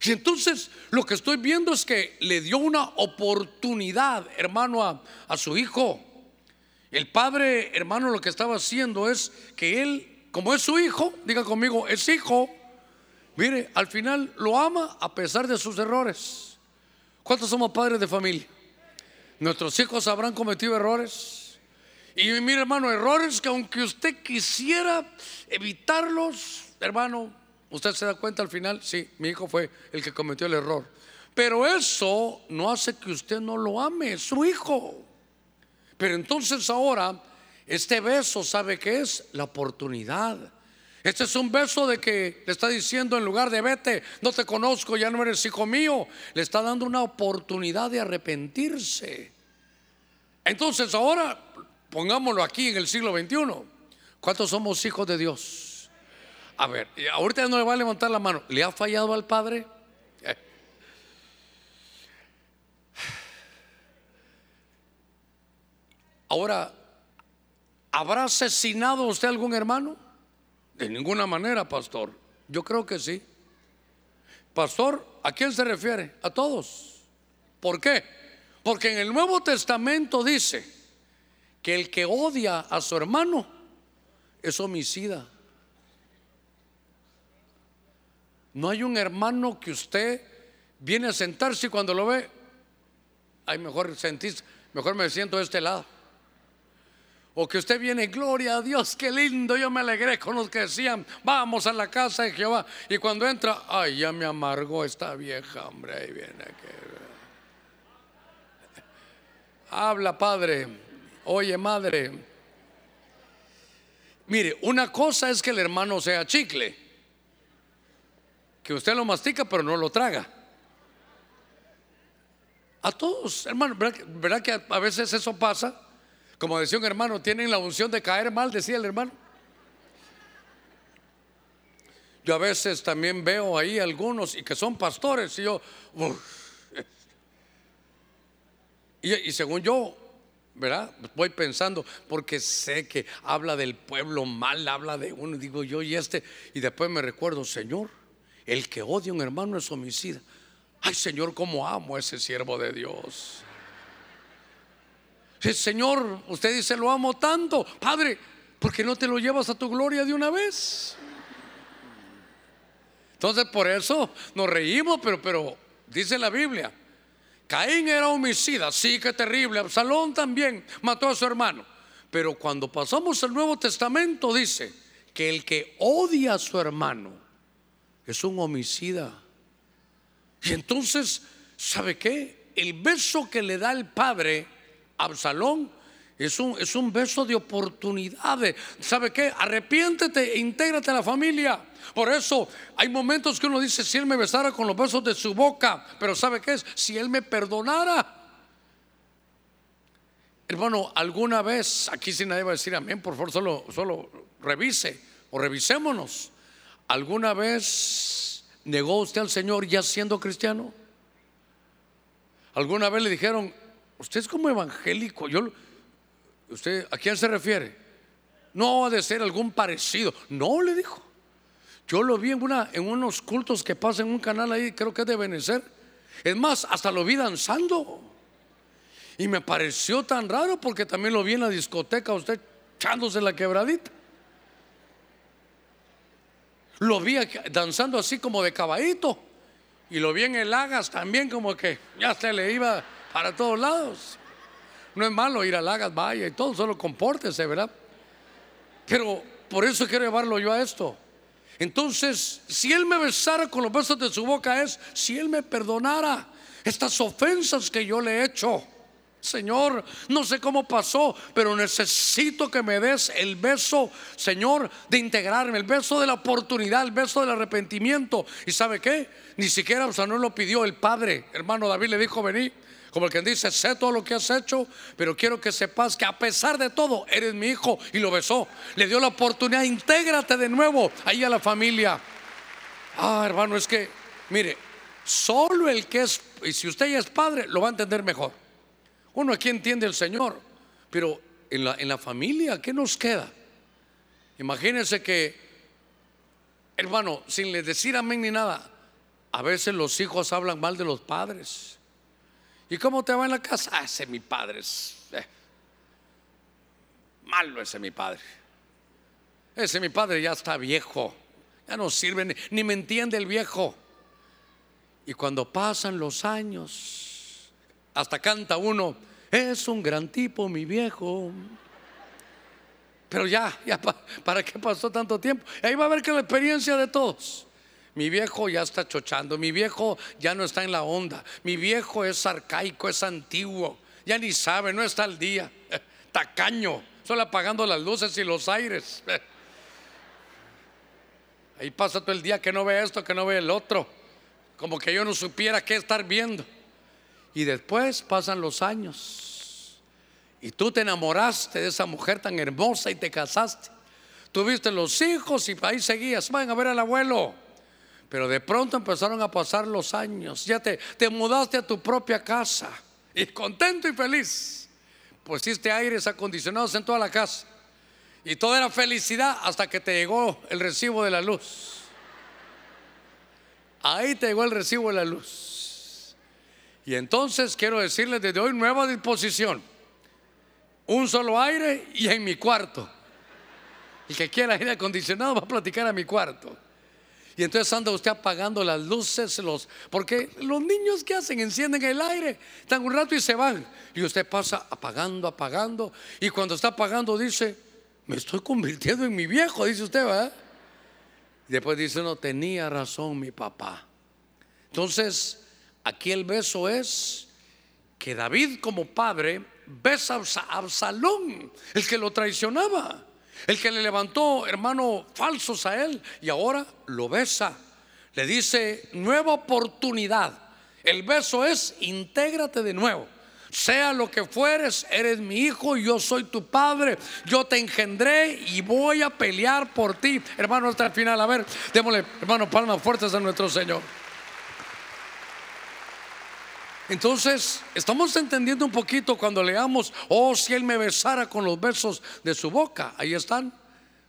Y entonces lo que estoy viendo es que le dio una oportunidad, hermano, a, a su hijo. El padre, hermano, lo que estaba haciendo es que él, como es su hijo, diga conmigo, es hijo, mire, al final lo ama a pesar de sus errores. ¿Cuántos somos padres de familia? Nuestros hijos habrán cometido errores. Y mire, hermano, errores que aunque usted quisiera evitarlos, hermano, usted se da cuenta al final, sí, mi hijo fue el que cometió el error. Pero eso no hace que usted no lo ame, es su hijo. Pero entonces ahora, este beso, ¿sabe qué es? La oportunidad. Este es un beso de que le está diciendo en lugar de vete, no te conozco, ya no eres hijo mío. Le está dando una oportunidad de arrepentirse. Entonces ahora, pongámoslo aquí en el siglo XXI. ¿Cuántos somos hijos de Dios? A ver, ahorita no le va a levantar la mano. ¿Le ha fallado al Padre? Ahora, ¿habrá asesinado usted algún hermano? De ninguna manera, pastor. Yo creo que sí. Pastor, ¿a quién se refiere? A todos. ¿Por qué? Porque en el Nuevo Testamento dice que el que odia a su hermano es homicida. No hay un hermano que usted viene a sentarse y cuando lo ve, ay, mejor sentís, mejor me siento de este lado. O que usted viene, gloria a Dios, qué lindo, yo me alegré con los que decían, vamos a la casa de Jehová. Y cuando entra, ay, ya me amargó esta vieja, hombre, ahí viene. Habla, padre, oye, madre. Mire, una cosa es que el hermano sea chicle, que usted lo mastica pero no lo traga. A todos, hermano, ¿verdad, que a veces eso pasa? Como decía un hermano, tienen la unción de caer mal, decía el hermano. Yo a veces también veo ahí algunos y que son pastores y yo, y, según yo, ¿verdad? Voy pensando, porque sé que habla del pueblo mal, habla de uno, digo yo y este, y después me recuerdo, Señor, el que odia a un hermano es homicida. Ay, Señor, cómo amo a ese siervo de Dios. Señor, usted dice, lo amo tanto. Padre, ¿por qué no te lo llevas a tu gloria de una vez? Entonces por eso nos reímos, pero, pero dice la Biblia, Caín era homicida, sí que terrible, Absalón también mató a su hermano. Pero cuando pasamos al Nuevo Testamento dice que el que odia a su hermano es un homicida. Y entonces, ¿sabe qué? El beso que le da el padre Absalón es un, es un beso de oportunidades. ¿Sabe qué? Arrepiéntete e intégrate a la familia. Por eso hay momentos que uno dice, si él me besara con los besos de su boca, pero ¿sabe qué es? Si él me perdonara. Hermano, alguna vez, aquí si nadie va a decir amén, por favor, solo, solo revise o revisémonos. ¿Alguna vez negó usted al Señor ya siendo cristiano? ¿Alguna vez le dijeron, Usted es como evangélico. Yo, ¿Usted a quién se refiere? No ha de ser algún parecido. No, le dijo. Yo lo vi en, una, en unos cultos que pasan en un canal ahí, creo que es de Benecer. Es más, hasta lo vi danzando. Y me pareció tan raro porque también lo vi en la discoteca, usted echándose la quebradita. Lo vi danzando así como de caballito. Y lo vi en el Lagas también como que ya se le iba para todos lados. No es malo ir a Lagas, vaya y todo, solo compórtese, ¿verdad? Pero por eso quiero llevarlo yo a esto. Entonces, si Él me besara con los besos de su boca es si Él me perdonara estas ofensas que yo le he hecho. Señor, no sé cómo pasó, pero necesito que me des el beso, Señor, de integrarme, el beso de la oportunidad, el beso del arrepentimiento. ¿Y sabe qué? Ni siquiera, o no lo pidió el Padre. Hermano David le dijo, vení. Como el que dice, sé todo lo que has hecho, pero quiero que sepas que a pesar de todo, eres mi hijo. Y lo besó. Le dio la oportunidad, intégrate de nuevo ahí a la familia. Ah, hermano, es que, mire, solo el que es, y si usted ya es padre, lo va a entender mejor. Uno aquí entiende el Señor, pero en la, en la familia, ¿qué nos queda? Imagínense que, hermano, sin le decir amén ni nada, a veces los hijos hablan mal de los padres. ¿Y cómo te va en la casa? Ah, ese mi padre es eh, malo, ese mi padre. Ese mi padre ya está viejo, ya no sirve, ni, me entiende el viejo. Y cuando pasan los años, hasta canta uno, es un gran tipo mi viejo. Pero ya, ya, ¿para qué pasó tanto tiempo? Ahí va a ver que la experiencia de todos. Mi viejo ya está chochando, mi viejo ya no está en la onda, mi viejo es arcaico, es antiguo, ya ni sabe, no está al día, (laughs) tacaño, solo apagando las luces y los aires. (laughs) Ahí pasa todo el día que no ve esto, que no ve el otro, como que yo no supiera qué estar viendo. Y después pasan los años y tú te enamoraste de esa mujer tan hermosa y te casaste. Tuviste los hijos y ahí seguías, van a ver al abuelo. Pero de pronto empezaron a pasar los años. Ya te, te mudaste a tu propia casa. Y contento y feliz. Pusiste aires acondicionados en toda la casa. Y todo era felicidad hasta que te llegó el recibo de la luz. Ahí te llegó el recibo de la luz. Y entonces quiero decirles desde hoy nueva disposición. Un solo aire y en mi cuarto. El que quiera aire acondicionado va a platicar a mi cuarto. Y entonces anda usted apagando las luces, los, porque los niños que hacen, encienden el aire, están un rato y se van. Y usted pasa apagando, apagando. Y cuando está apagando dice, me estoy convirtiendo en mi viejo, dice usted, ¿verdad? Y después dice, no, tenía razón mi papá. Entonces, aquí el beso es que David como padre besa a Absalón, el que lo traicionaba. El que le levantó, hermano, falsos a él y ahora lo besa. Le dice, nueva oportunidad. El beso es, intégrate de nuevo. Sea lo que fueres, eres mi hijo, yo soy tu padre, yo te engendré y voy a pelear por ti. Hermano, hasta el final, a ver, démosle, hermano, palmas fuertes a nuestro Señor. Entonces, estamos entendiendo un poquito cuando leamos, oh, si Él me besara con los besos de su boca. Ahí están.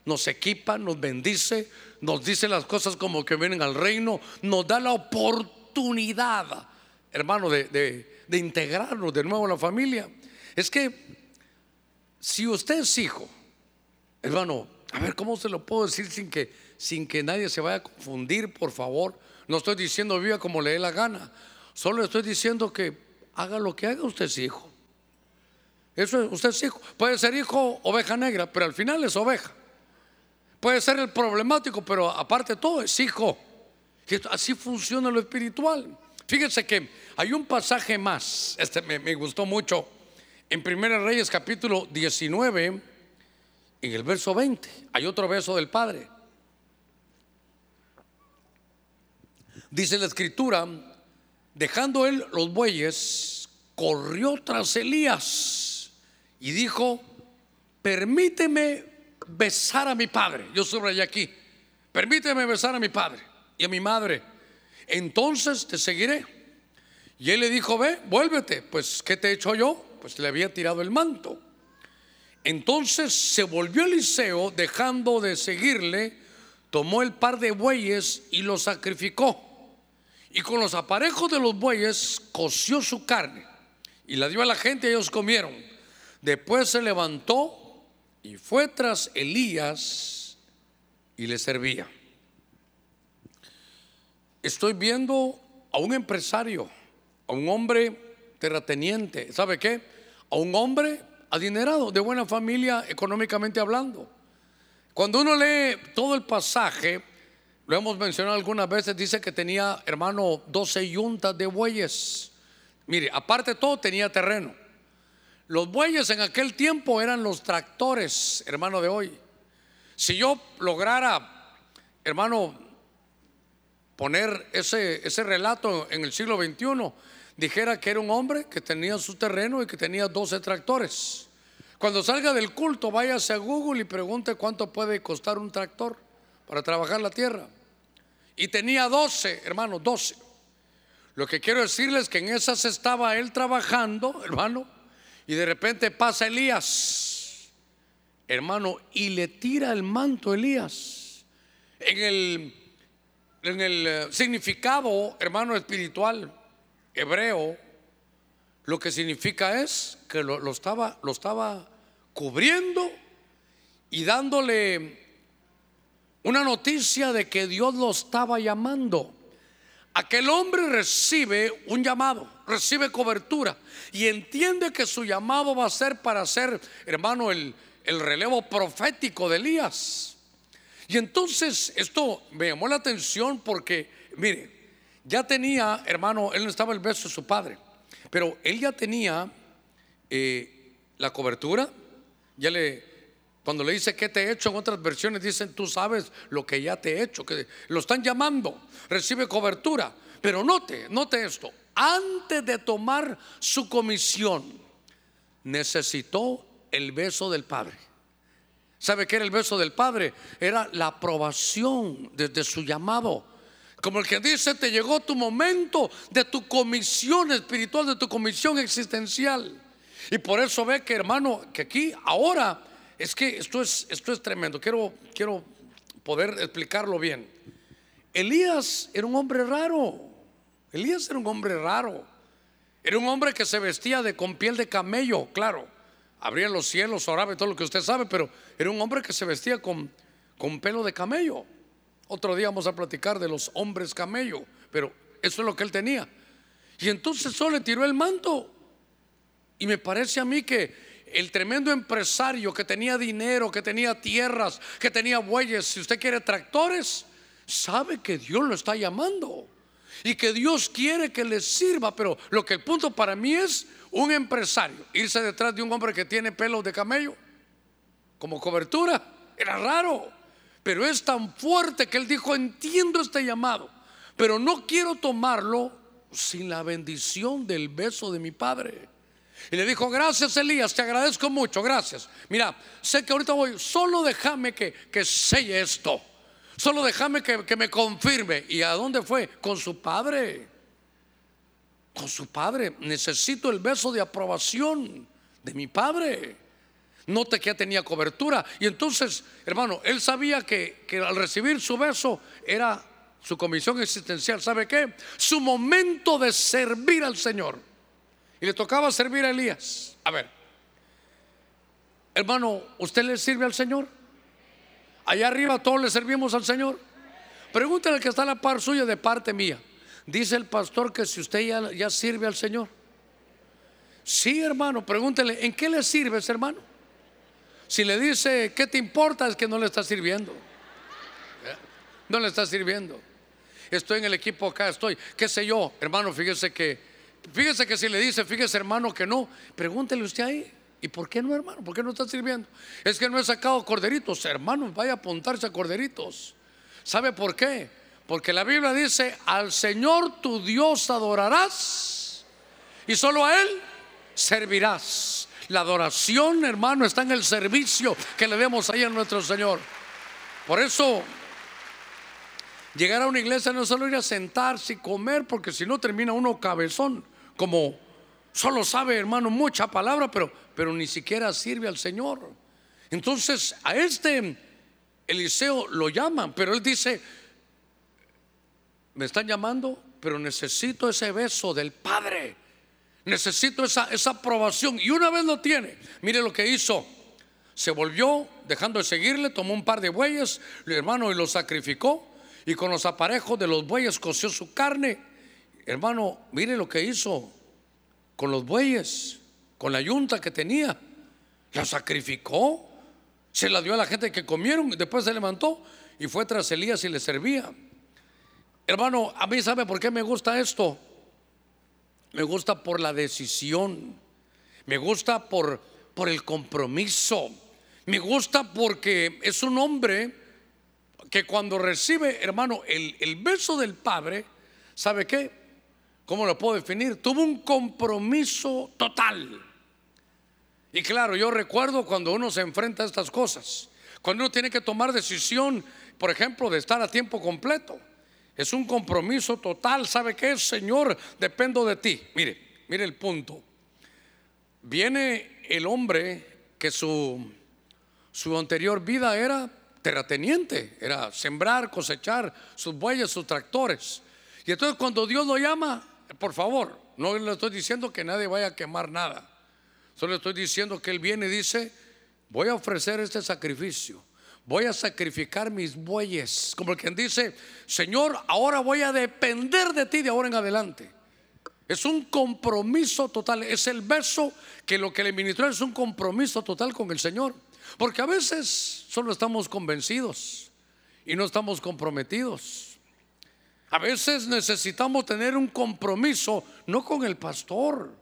Nos equipa, nos bendice, nos dice las cosas como que vienen al reino, nos da la oportunidad, hermano, de, integrarnos de nuevo a la familia. Es que si usted es hijo, hermano, a ver, ¿cómo se lo puedo decir sin que, sin que nadie se vaya a confundir, por favor? No estoy diciendo viva como le dé la gana. Solo estoy diciendo que haga lo que haga, usted es hijo. Eso es, usted es hijo. Puede ser hijo oveja negra, pero al final es oveja. Puede ser el problemático, pero aparte de todo es hijo. Así funciona lo espiritual. Fíjense que hay un pasaje más, este me, me gustó mucho, en 1 Reyes capítulo 19, en el verso 20. Hay otro verso del Padre. Dice la escritura, Dejando él los bueyes, corrió tras Elías y dijo, permíteme besar a mi padre. Yo subrayé aquí, permíteme besar a mi padre y a mi madre. Entonces te seguiré. Y él le dijo, ve, vuélvete. Pues, ¿qué te he hecho yo? Pues le había tirado el manto. Entonces se volvió Eliseo, dejando de seguirle, tomó el par de bueyes y lo sacrificó y con los aparejos de los bueyes coció su carne y la dio a la gente y ellos comieron. Después se levantó y fue tras Elías y le servía. Estoy viendo a un empresario, a un hombre terrateniente, ¿sabe qué? A un hombre adinerado, de buena familia económicamente hablando. Cuando uno lee todo el pasaje, lo hemos mencionado algunas veces, dice que tenía, hermano, 12 yuntas de bueyes. Mire, aparte de todo, tenía terreno. Los bueyes en aquel tiempo eran los tractores, hermano, de hoy. Si yo lograra, hermano, poner ese, ese relato en el siglo XXI, dijera que era un hombre que tenía su terreno y que tenía 12 tractores. Cuando salga del culto, váyase a Google y pregunte cuánto puede costar un tractor para trabajar la tierra. Y tenía 12, hermano, 12. Lo que quiero decirles es que en esas estaba él trabajando, hermano, y de repente pasa Elías, hermano, y le tira el manto a Elías. En el, en el eh, significado, hermano, espiritual, hebreo, lo que significa es que lo, estaba, lo estaba cubriendo y dándole una noticia de que Dios lo estaba llamando. Aquel hombre recibe un llamado, recibe cobertura y entiende que su llamado va a ser para ser, hermano, el, el relevo profético de Elías. Y entonces esto me llamó la atención porque, mire, ya tenía, hermano, él no estaba el beso de su padre, pero él ya tenía eh, la cobertura, ya le, cuando le dice que te he hecho, en otras versiones dicen, tú sabes lo que ya te he hecho, que lo están llamando, recibe cobertura. Pero note, note esto, antes de tomar su comisión, necesitó el beso del Padre. ¿Sabe qué era el beso del Padre? Era la aprobación desde su llamado. Como el que dice, te llegó tu momento de tu comisión espiritual, de tu comisión existencial. Y por eso ve que hermano, que aquí ahora es que esto es, esto es tremendo. Quiero, quiero poder explicarlo bien. Elías era un hombre raro. Elías era un hombre raro. Era un hombre que se vestía de, con piel de camello, claro. Abría los cielos, oraba y todo lo que usted sabe, pero era un hombre que se vestía con, con pelo de camello. Otro día vamos a platicar de los hombres camello, pero eso es lo que él tenía. Y entonces solo le tiró el manto. Y me parece a mí que el tremendo empresario que tenía dinero, que tenía tierras, que tenía bueyes, si usted quiere tractores, sabe que Dios lo está llamando y que Dios quiere que le sirva. Pero lo que el punto para mí es un empresario irse detrás de un hombre que tiene pelos de camello como cobertura. Era raro. Pero es tan fuerte que él dijo, entiendo este llamado, pero no quiero tomarlo sin la bendición del beso de mi padre. Y le dijo, gracias Elías, te agradezco mucho, gracias. Mira, sé que ahorita voy, solo déjame que, que selle esto. Solo déjame que, que me confirme. ¿Y a dónde fue? Con su padre. Con su padre. Necesito el beso de aprobación de mi padre. Note que ya tenía cobertura. Y entonces, hermano, él sabía que, que al recibir su beso era su comisión existencial. ¿Sabe qué? Su momento de servir al Señor. Y le tocaba servir a Elías. A ver, hermano, ¿usted le sirve al Señor? Allá arriba todos le servimos al Señor. Pregúntale al que está a la par suya de parte mía. Dice el pastor que si usted ya, ya sirve al Señor. Sí, hermano, pregúntele, ¿en qué le sirves, hermano? Si le dice, ¿qué te importa? Es que no le está sirviendo. No le está sirviendo. Estoy en el equipo acá, estoy, qué sé yo, hermano, fíjese que, fíjese que si le dice, fíjese hermano que no, pregúntele usted ahí. ¿Y por qué no, hermano? ¿Por qué no está sirviendo? Es que no he sacado corderitos. Hermanos, vaya a apuntarse a corderitos. ¿Sabe por qué? Porque la Biblia dice, al Señor tu Dios adorarás y solo a Él servirás. La adoración, hermano, está en el servicio que le demos ahí a nuestro Señor. Por eso, llegar a una iglesia no es solo ir a sentarse y comer, porque si no termina uno cabezón, como solo sabe, hermano, mucha palabra, pero, pero ni siquiera sirve al Señor. Entonces, a este Eliseo lo llaman, pero él dice, me están llamando, pero necesito ese beso del Padre. Necesito esa, esa aprobación. Y una vez lo tiene, mire lo que hizo. Se volvió, dejando de seguirle, tomó un par de bueyes, hermano, y los sacrificó. Y con los aparejos de los bueyes coció su carne. Hermano, mire lo que hizo con los bueyes, con la yunta que tenía. La sacrificó. Se la dio a la gente que comieron, después se levantó y fue tras Elías y le servía. Hermano, a mí sabe por qué me gusta esto. Me gusta por la decisión. Me gusta por, por el compromiso. Me gusta porque es un hombre que cuando recibe, hermano, el, el beso del Padre, ¿sabe qué? ¿Cómo lo puedo definir? Tuvo un compromiso total. Y claro, yo recuerdo cuando uno se enfrenta a estas cosas, cuando uno tiene que tomar decisión, por ejemplo, de estar a tiempo completo. Es un compromiso total. ¿Sabe qué es, Señor? Dependo de ti. Mire, mire el punto. Viene el hombre que su, su anterior vida era terrateniente, era sembrar, cosechar sus bueyes, sus tractores. Y entonces cuando Dios lo llama, por favor, no le estoy diciendo que nadie vaya a quemar nada. Solo estoy diciendo que Él viene y dice, voy a ofrecer este sacrificio. Voy a sacrificar mis bueyes. Como quien dice, Señor, ahora voy a depender de ti de ahora en adelante. Es un compromiso total. Es el beso que lo que le ministró es un compromiso total con el Señor. Porque a veces solo estamos convencidos y no estamos comprometidos. A veces necesitamos tener un compromiso, no con el pastor,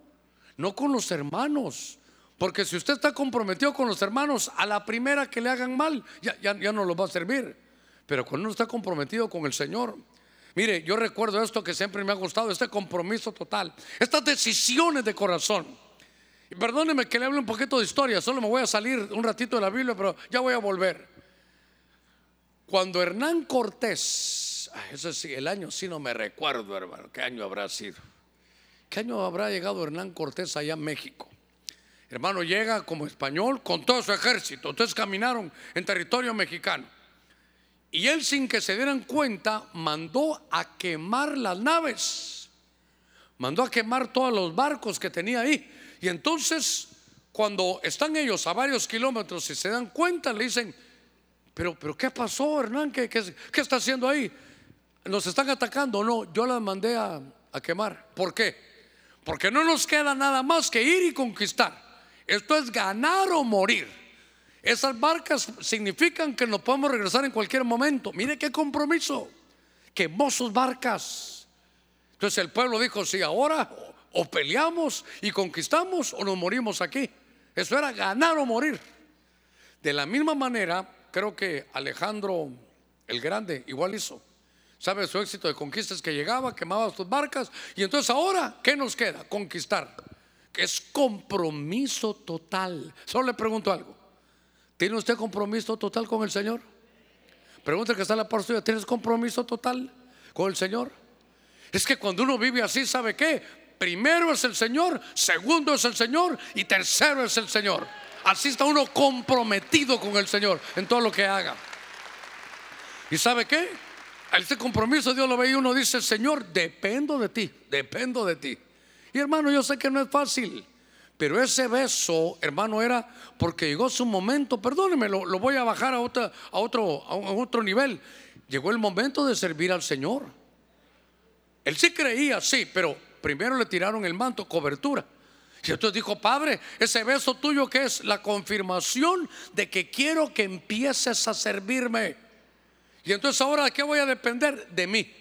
no con los hermanos. Porque si usted está comprometido con los hermanos, a la primera que le hagan mal, ya, no los va a servir. Pero cuando uno está comprometido con el Señor, mire, yo recuerdo esto que siempre me ha gustado, este compromiso total, estas decisiones de corazón. Y perdóneme que le hable un poquito de historia, solo me voy a salir un ratito de la Biblia, pero ya voy a volver. Cuando Hernán Cortés, eso sí, el año sí no me recuerdo, hermano, qué año habrá sido. ¿Qué año habrá llegado Hernán Cortés allá en México? Hermano, llega como español con todo su ejército. Entonces caminaron en territorio mexicano. Y él sin que se dieran cuenta mandó a quemar las naves. Mandó a quemar todos los barcos que tenía ahí. Y entonces cuando están ellos a varios kilómetros y se dan cuenta, le dicen, pero, pero ¿qué pasó Hernán? ¿Qué, qué, está haciendo ahí? ¿Nos están atacando? No, yo las mandé a, quemar. ¿Por qué? Porque no nos queda nada más que ir y conquistar. Esto es ganar o morir. Esas barcas significan que nos podemos regresar en cualquier momento. Mire qué compromiso. Quemó sus barcas. Entonces el pueblo dijo, si ahora o peleamos y conquistamos o nos morimos aquí. Eso era ganar o morir. De la misma manera, creo que Alejandro el Grande igual hizo. ¿Sabe su éxito de conquistas que llegaba, quemaba sus barcas? Y entonces ahora, ¿qué nos queda? Conquistar. Que es compromiso total. Solo le pregunto algo. ¿Tiene usted compromiso total con el Señor? Pregunta que está la par suya. ¿Tienes compromiso total con el Señor? Es que cuando uno vive así, ¿sabe qué? Primero es el Señor, segundo es el Señor y tercero es el Señor. Así está uno comprometido con el Señor en todo lo que haga. ¿Y sabe qué? Este compromiso Dios lo ve y uno dice, Señor, dependo de ti, dependo de ti. Y hermano, yo sé que no es fácil, pero ese beso, hermano, era porque llegó su momento, perdóneme, lo, voy a bajar a, otra, a, otro, a otro nivel. Llegó el momento de servir al Señor. Él sí creía, sí, pero primero le tiraron el manto, cobertura. Y entonces dijo, Padre, ese beso tuyo que es la confirmación de que quiero que empieces a servirme. Y entonces ahora, ¿de qué voy a depender? De mí.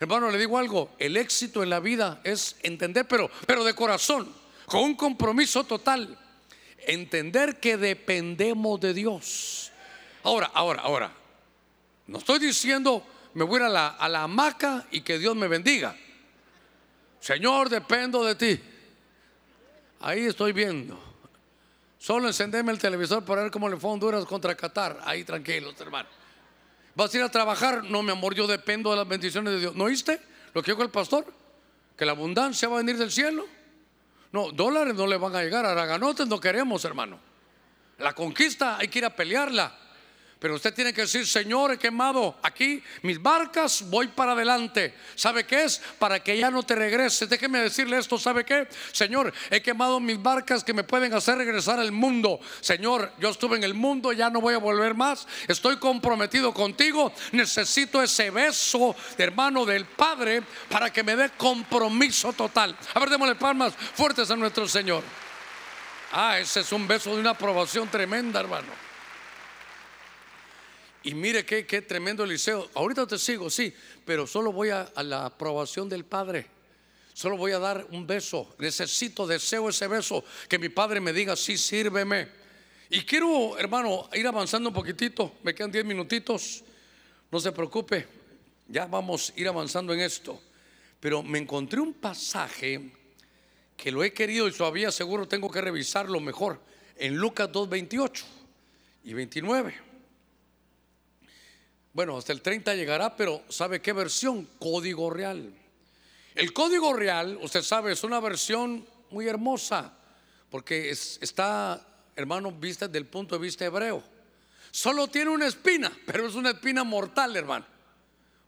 Hermano, le digo algo, el éxito en la vida es entender, pero, pero de corazón, con un compromiso total, entender que dependemos de Dios. Ahora, ahora, ahora, no estoy diciendo me voy a, la, a la hamaca y que Dios me bendiga. Señor, dependo de ti. Ahí estoy viendo. Solo encendeme el televisor para ver cómo le fue a Honduras contra Qatar. Ahí tranquilos, hermano. ¿Vas a ir a trabajar? No, mi amor, yo dependo de las bendiciones de Dios. ¿No oíste lo que dijo el pastor? Que la abundancia va a venir del cielo. No, dólares no le van a llegar, araganotes no queremos, hermano. La conquista hay que ir a pelearla. Pero usted tiene que decir, Señor, he quemado aquí mis barcas, voy para adelante. ¿Sabe qué es? Para que ya no te regreses. Déjeme decirle esto, ¿sabe qué? Señor, he quemado mis barcas que me pueden hacer regresar al mundo. Señor, yo estuve en el mundo, ya no voy a volver más. Estoy comprometido contigo. Necesito ese beso, hermano, del Padre para que me dé compromiso total. A ver, démosle palmas fuertes a nuestro Señor. Ah, ese es un beso de una aprobación tremenda, hermano. Y mire qué, qué tremendo Eliseo. Ahorita te sigo, sí, pero solo voy a, a la aprobación del Padre. Solo voy a dar un beso. Necesito, deseo ese beso. Que mi Padre me diga, sí, sírveme. Y quiero, hermano, ir avanzando un poquitito. Me quedan 10 minutitos. No se preocupe. Ya vamos a ir avanzando en esto. Pero me encontré un pasaje que lo he querido y todavía seguro tengo que revisarlo mejor. En Lucas 2, 28 y 29. Bueno, hasta el 30 llegará, pero ¿sabe qué versión? Código real. El código real, usted sabe, es una versión muy hermosa, porque está, hermano, vista desde el punto de vista hebreo. Solo tiene una espina, (laughs) pero es una espina mortal, hermano.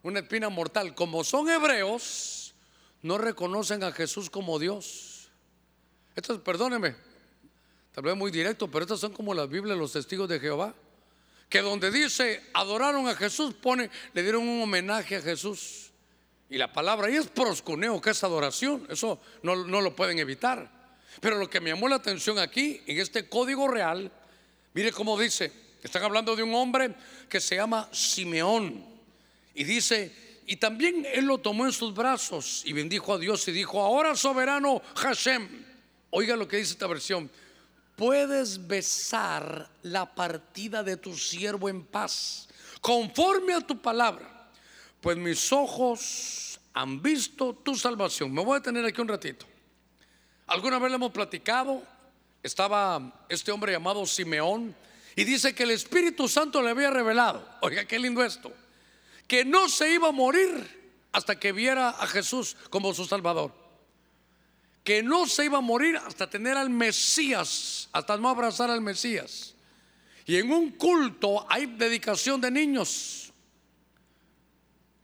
Una espina mortal. Como son hebreos, no reconocen a Jesús como Dios. Esto, perdóneme, tal vez muy directo, pero estas son como las Biblias, los testigos de Jehová que donde dice adoraron a Jesús, pone, le dieron un homenaje a Jesús. Y la palabra ahí es proscuneo, que es adoración. Eso no, no lo pueden evitar. Pero lo que me llamó la atención aquí, en este código real, mire cómo dice, están hablando de un hombre que se llama Simeón. Y dice, y también él lo tomó en sus brazos y bendijo a Dios y dijo, ahora soberano Hashem. Oiga lo que dice esta versión puedes besar la partida de tu siervo en paz, conforme a tu palabra, pues mis ojos han visto tu salvación. Me voy a tener aquí un ratito. Alguna vez le hemos platicado, estaba este hombre llamado Simeón y dice que el Espíritu Santo le había revelado, oiga, qué lindo esto, que no se iba a morir hasta que viera a Jesús como su Salvador que no se iba a morir hasta tener al Mesías, hasta no abrazar al Mesías. Y en un culto hay dedicación de niños.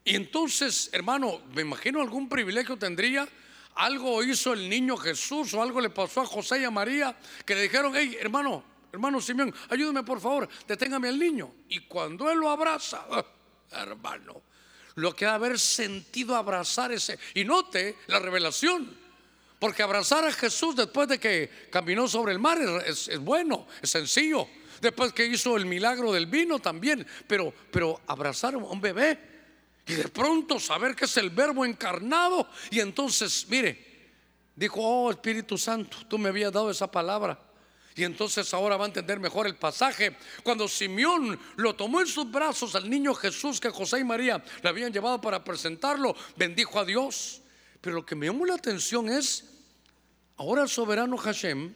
Y entonces, hermano, me imagino algún privilegio tendría. Algo hizo el niño Jesús o algo le pasó a José y a María que le dijeron, hey, hermano, hermano Simeón, ayúdame por favor, deténgame al niño. Y cuando él lo abraza, (laughs) hermano, lo que ha haber sentido abrazar ese, y note la revelación, porque abrazar a Jesús después de que caminó sobre el mar es, bueno, es sencillo. Después que hizo el milagro del vino también. Pero, pero abrazar a un bebé y de pronto saber que es el verbo encarnado. Y entonces, mire, dijo, oh Espíritu Santo, tú me habías dado esa palabra. Y entonces ahora va a entender mejor el pasaje. Cuando Simeón lo tomó en sus brazos al niño Jesús que José y María le habían llevado para presentarlo, bendijo a Dios. Pero lo que me llamó la atención es, ahora soberano Hashem,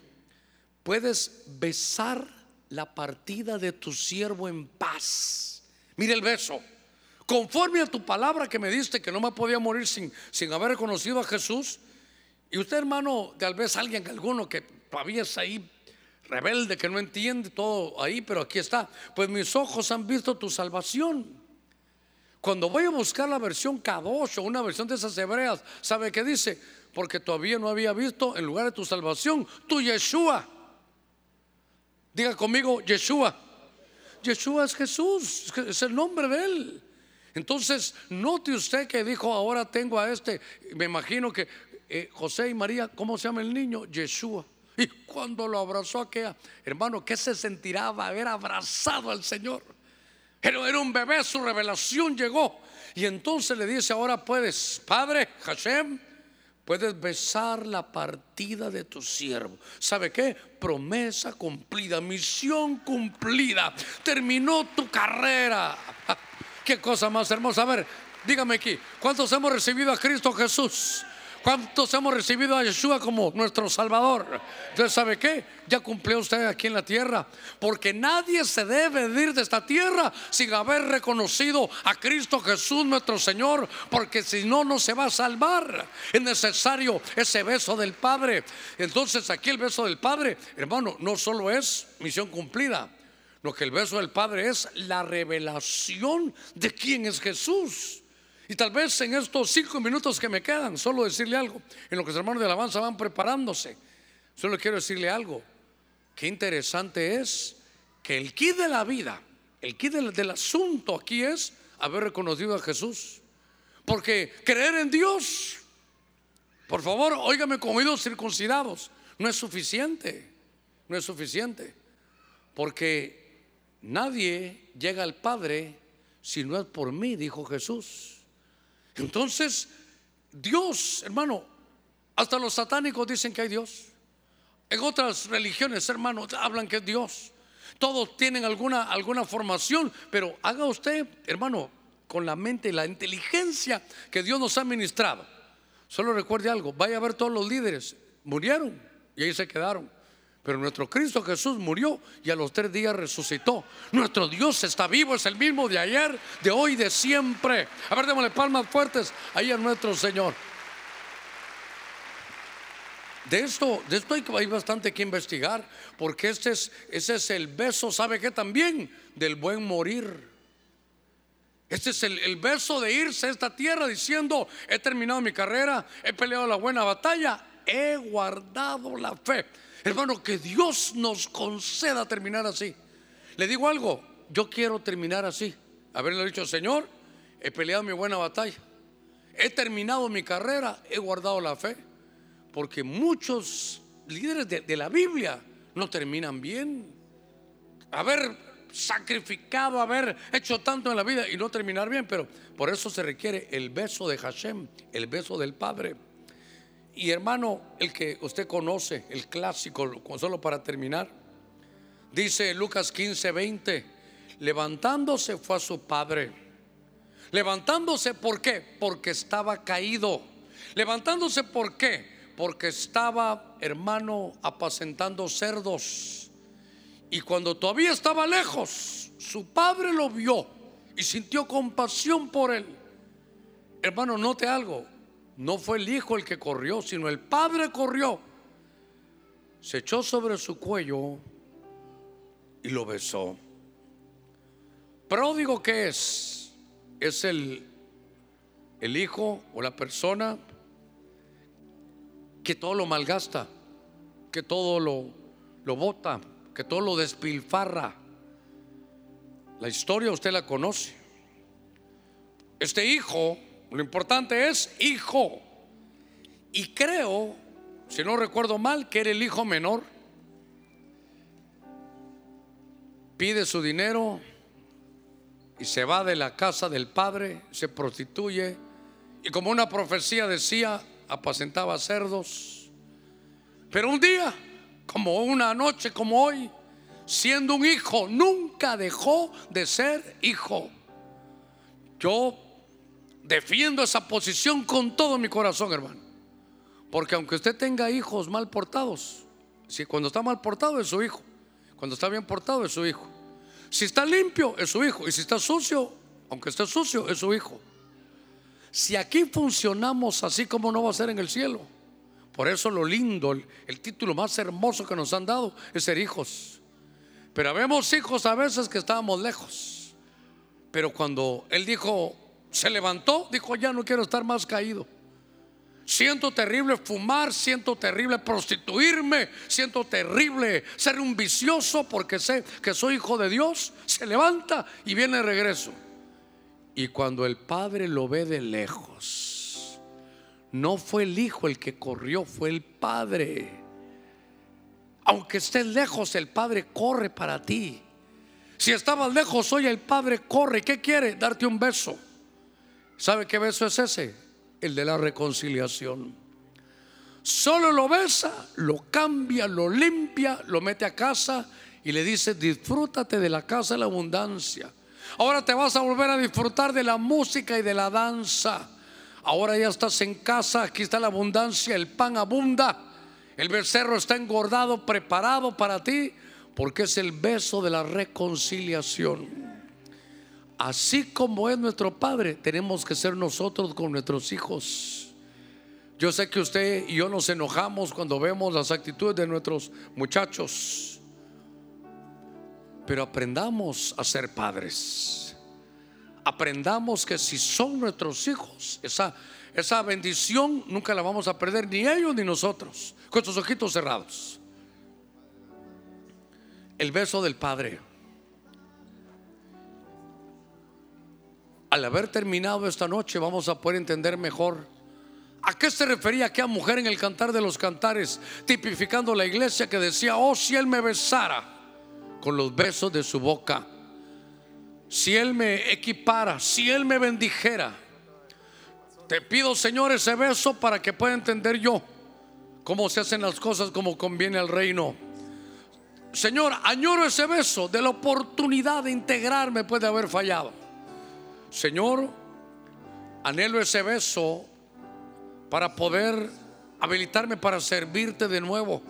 puedes besar la partida de tu siervo en paz. Mire el beso. Conforme a tu palabra que me diste que no me podía morir sin, sin haber reconocido a Jesús. Y usted, hermano, tal vez alguien, alguno que todavía es ahí rebelde, que no entiende todo ahí, pero aquí está. Pues mis ojos han visto tu salvación. Cuando voy a buscar la versión Kadosh o una versión de esas hebreas, ¿sabe qué dice? Porque todavía no había visto en lugar de tu salvación tu Yeshua. Diga conmigo, Yeshua. Yeshua es Jesús, es el nombre de él. Entonces, note usted que dijo, ahora tengo a este, me imagino que eh, José y María, ¿cómo se llama el niño? Yeshua. Y cuando lo abrazó aquella, hermano, ¿qué se sentirá haber abrazado al Señor? Pero era un bebé, su revelación llegó. Y entonces le dice, ahora puedes, Padre Hashem, puedes besar la partida de tu siervo. ¿Sabe qué? Promesa cumplida, misión cumplida. Terminó tu carrera. (laughs) Qué cosa más hermosa. A ver, dígame aquí, ¿cuántos hemos recibido a Cristo Jesús? ¿Cuántos hemos recibido a Yeshua como nuestro Salvador? Entonces, ¿sabe qué? Ya cumplió usted aquí en la tierra. Porque nadie se debe ir de esta tierra sin haber reconocido a Cristo Jesús nuestro Señor. Porque si no, no se va a salvar. Es necesario ese beso del Padre. Entonces, aquí el beso del Padre, hermano, no solo es misión cumplida. Lo que el beso del Padre es la revelación de quién es Jesús. Y tal vez en estos cinco minutos que me quedan, solo decirle algo, en lo que los hermanos de alabanza van preparándose, solo quiero decirle algo. Qué interesante es que el kit de la vida, el del, del asunto aquí es haber reconocido a Jesús. Porque creer en Dios, por favor, óigame con oídos circuncidados, no es suficiente, no es suficiente. Porque nadie llega al Padre si no es por mí, dijo Jesús. Entonces, Dios, hermano, hasta los satánicos dicen que hay Dios. En otras religiones, hermanos, hablan que es Dios. Todos tienen alguna, alguna formación, pero haga usted, hermano, con la mente y la inteligencia que Dios nos ha ministrado. Solo recuerde algo, vaya a ver todos los líderes, murieron y ahí se quedaron. Pero nuestro Cristo Jesús murió y a los tres días resucitó. Nuestro Dios está vivo, es el mismo de ayer, de hoy, de siempre. A ver, démosle palmas fuertes ahí a nuestro Señor. De esto, de esto hay, bastante que investigar, porque este es, ese es el beso, ¿sabe qué? También del buen morir. Este es el, el, beso de irse a esta tierra diciendo, he terminado mi carrera, he peleado la buena batalla, he guardado la fe. Hermano, que Dios nos conceda terminar así. Le digo algo, yo quiero terminar así. Haberle dicho, Señor, he peleado mi buena batalla, he terminado mi carrera, he guardado la fe. Porque muchos líderes de, la Biblia no terminan bien. Haber sacrificado, haber hecho tanto en la vida y no terminar bien, pero por eso se requiere el beso de Hashem, el beso del Padre. Y hermano, el que usted conoce, el clásico, solo para terminar, dice Lucas 15, 20, levantándose fue a su padre. Levantándose, ¿por qué? Porque estaba caído. Levantándose, ¿por qué? porque estaba, hermano, apacentando cerdos. Y cuando todavía estaba lejos, su padre lo vio y sintió compasión por él. Hermano, note algo, no fue el hijo el que corrió, sino el padre corrió. Se echó sobre su cuello y lo besó. Pródigo que es, es el, el hijo o la persona que todo lo malgasta, que todo lo, lo bota, que todo lo despilfarra. La historia usted la conoce. Este hijo, lo importante es hijo. Y creo, si no recuerdo mal, que era el hijo menor. Pide su dinero y se va de la casa del padre, se prostituye. Y como una profecía decía, apacentaba cerdos. Pero un día, como una noche como hoy, siendo un hijo, nunca dejó de ser hijo. Yo defiendo esa posición con todo mi corazón, hermano. Porque aunque usted tenga hijos mal portados, si cuando está mal portado es su hijo, cuando está bien portado es su hijo. Si está limpio es su hijo y si está sucio, aunque esté sucio es su hijo. Si aquí funcionamos así como no va a ser en el cielo. Por eso lo lindo, el, título más hermoso que nos han dado es ser hijos. Pero vemos hijos a veces que estábamos lejos. Pero cuando él dijo, se levantó, dijo, ya no quiero estar más caído. Siento terrible fumar, siento terrible prostituirme, siento terrible ser un vicioso porque sé que soy hijo de Dios. Se levanta y viene de regreso. Y cuando el padre lo ve de lejos, no fue el hijo el que corrió, fue el padre. Aunque estés lejos, el padre corre para ti. Si estabas lejos, hoy el padre corre. ¿Qué quiere? Darte un beso. ¿Sabe qué beso es ese? El de la reconciliación. Solo lo besa, lo cambia, lo limpia, lo mete a casa y le dice, disfrútate de la casa de la abundancia. Ahora te vas a volver a disfrutar de la música y de la danza. Ahora ya estás en casa, aquí está la abundancia, el pan abunda, el becerro está engordado, preparado para ti, porque es el beso de la reconciliación. Así como es nuestro Padre, tenemos que ser nosotros con nuestros hijos. Yo sé que usted y yo nos enojamos cuando vemos las actitudes de nuestros muchachos pero aprendamos a ser padres. Aprendamos que si son nuestros hijos, esa, esa bendición nunca la vamos a perder, ni ellos ni nosotros, con sus ojitos cerrados. El beso del Padre. Al haber terminado esta noche vamos a poder entender mejor ¿A qué se refería aquella mujer en el cantar de los cantares, tipificando la iglesia que decía, oh, si él me besara? con los besos de su boca. Si Él me equipara, si Él me bendijera, te pido, Señor, ese beso para que pueda entender yo cómo se hacen las cosas como conviene al reino. Señor, añoro ese beso de la oportunidad de integrarme puede haber fallado. Señor, anhelo ese beso para poder habilitarme para servirte de nuevo.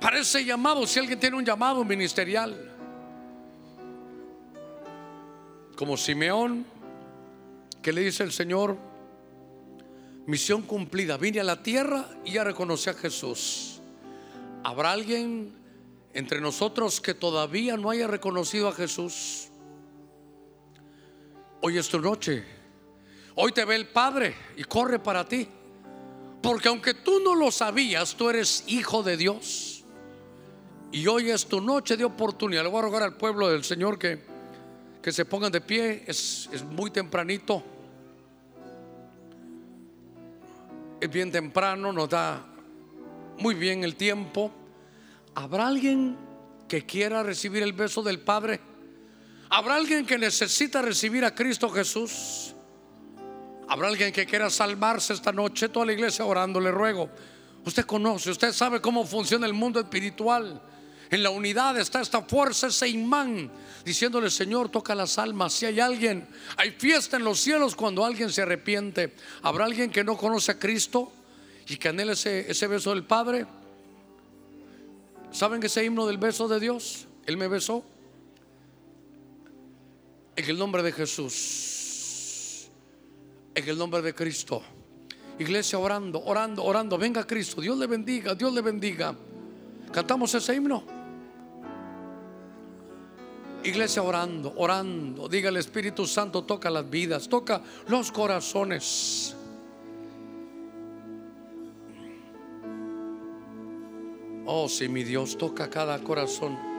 Para ese llamado, si alguien tiene un llamado ministerial, como Simeón, que le dice el Señor, misión cumplida, vine a la tierra y ya reconocí a Jesús. ¿Habrá alguien entre nosotros que todavía no haya reconocido a Jesús? Hoy es tu noche. Hoy te ve el Padre y corre para ti. Porque aunque tú no lo sabías, tú eres hijo de Dios. Y hoy es tu noche de oportunidad. Le voy a rogar al pueblo del Señor que, que se pongan de pie. Es, es muy tempranito. Es bien temprano, nos da muy bien el tiempo. ¿Habrá alguien que quiera recibir el beso del Padre? ¿Habrá alguien que necesita recibir a Cristo Jesús? ¿Habrá alguien que quiera salvarse esta noche? Toda la iglesia orando, le ruego. Usted conoce, usted sabe cómo funciona el mundo espiritual. En la unidad está esta fuerza, ese imán, diciéndole, Señor, toca las almas. Si hay alguien, hay fiesta en los cielos cuando alguien se arrepiente. ¿Habrá alguien que no conoce a Cristo y que anhele ese, ese beso del Padre? ¿Saben ese himno del beso de Dios? Él me besó. En el nombre de Jesús. En el nombre de Cristo. Iglesia orando, orando, orando. Venga Cristo. Dios le bendiga, Dios le bendiga. Cantamos ese himno. Iglesia orando, orando. Diga el Espíritu Santo, toca las vidas, toca los corazones. Oh, si mi Dios toca cada corazón.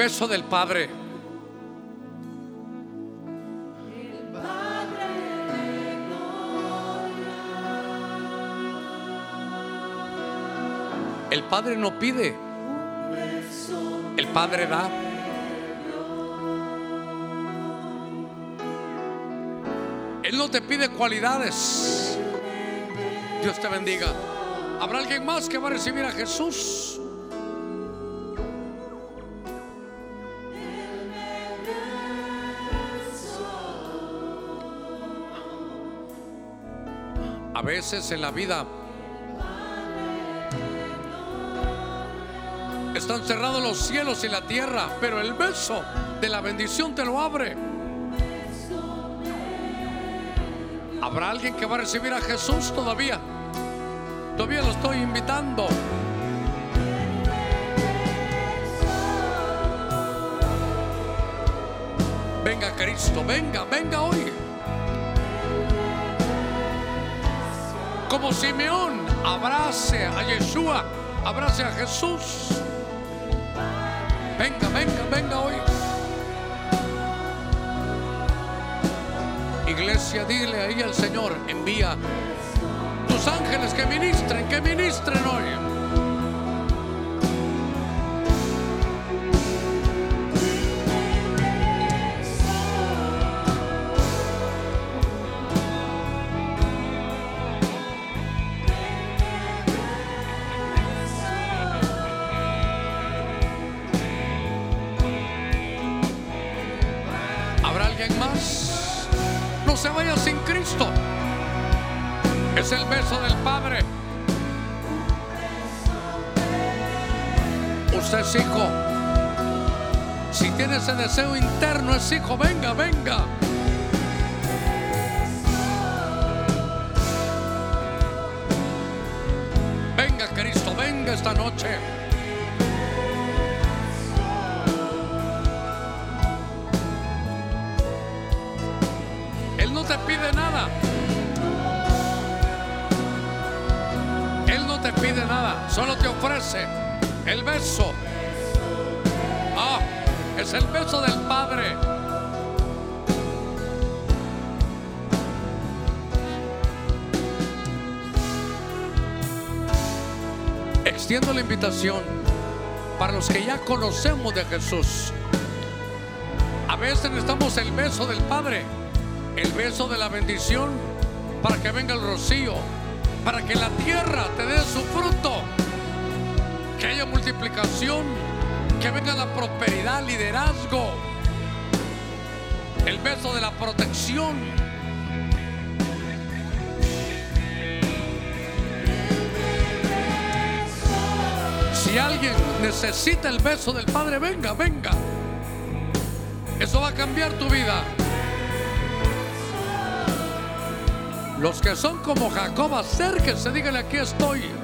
Beso del Padre. El Padre no pide. El Padre da. Él no te pide cualidades. Dios te bendiga. ¿Habrá alguien más que va a recibir a Jesús? Veces en la vida están cerrados los cielos y la tierra, pero el beso de la bendición te lo abre. ¿Habrá alguien que va a recibir a Jesús todavía? Todavía lo estoy invitando. Venga Cristo, venga, venga hoy. Como Simeón, abrace a Yeshua, abrace a Jesús. Venga, venga, venga hoy. Iglesia, dile ahí al Señor, envía tus ángeles que ministren, que ministren hoy. Deseo interno, es hijo. Venga, venga. Venga, la invitación para los que ya conocemos de Jesús. A veces necesitamos el beso del Padre, el beso de la bendición para que venga el rocío, para que la tierra te dé su fruto, que haya multiplicación, que venga la prosperidad, liderazgo, el beso de la protección. Si alguien necesita el beso del Padre, venga, venga. Eso va a cambiar tu vida. Los que son como Jacob, acérquense, díganle aquí estoy.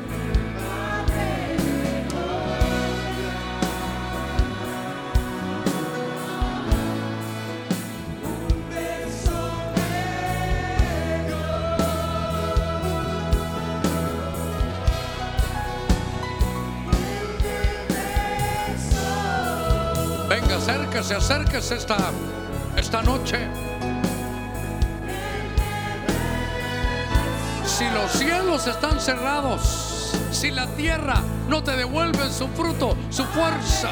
Acérquese, acérquese esta, esta noche. Si los cielos están cerrados, si la tierra no te devuelve su fruto, su fuerza,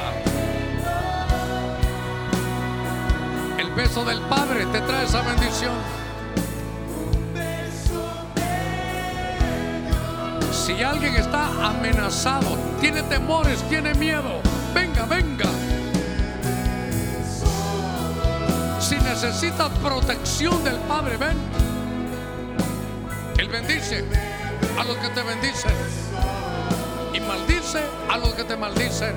el beso del Padre te trae esa bendición. Si alguien está amenazado, tiene temores, tiene miedo, venga, venga. Necesitas protección del Padre, ven. Él bendice a los que te bendicen y maldice a los que te maldicen.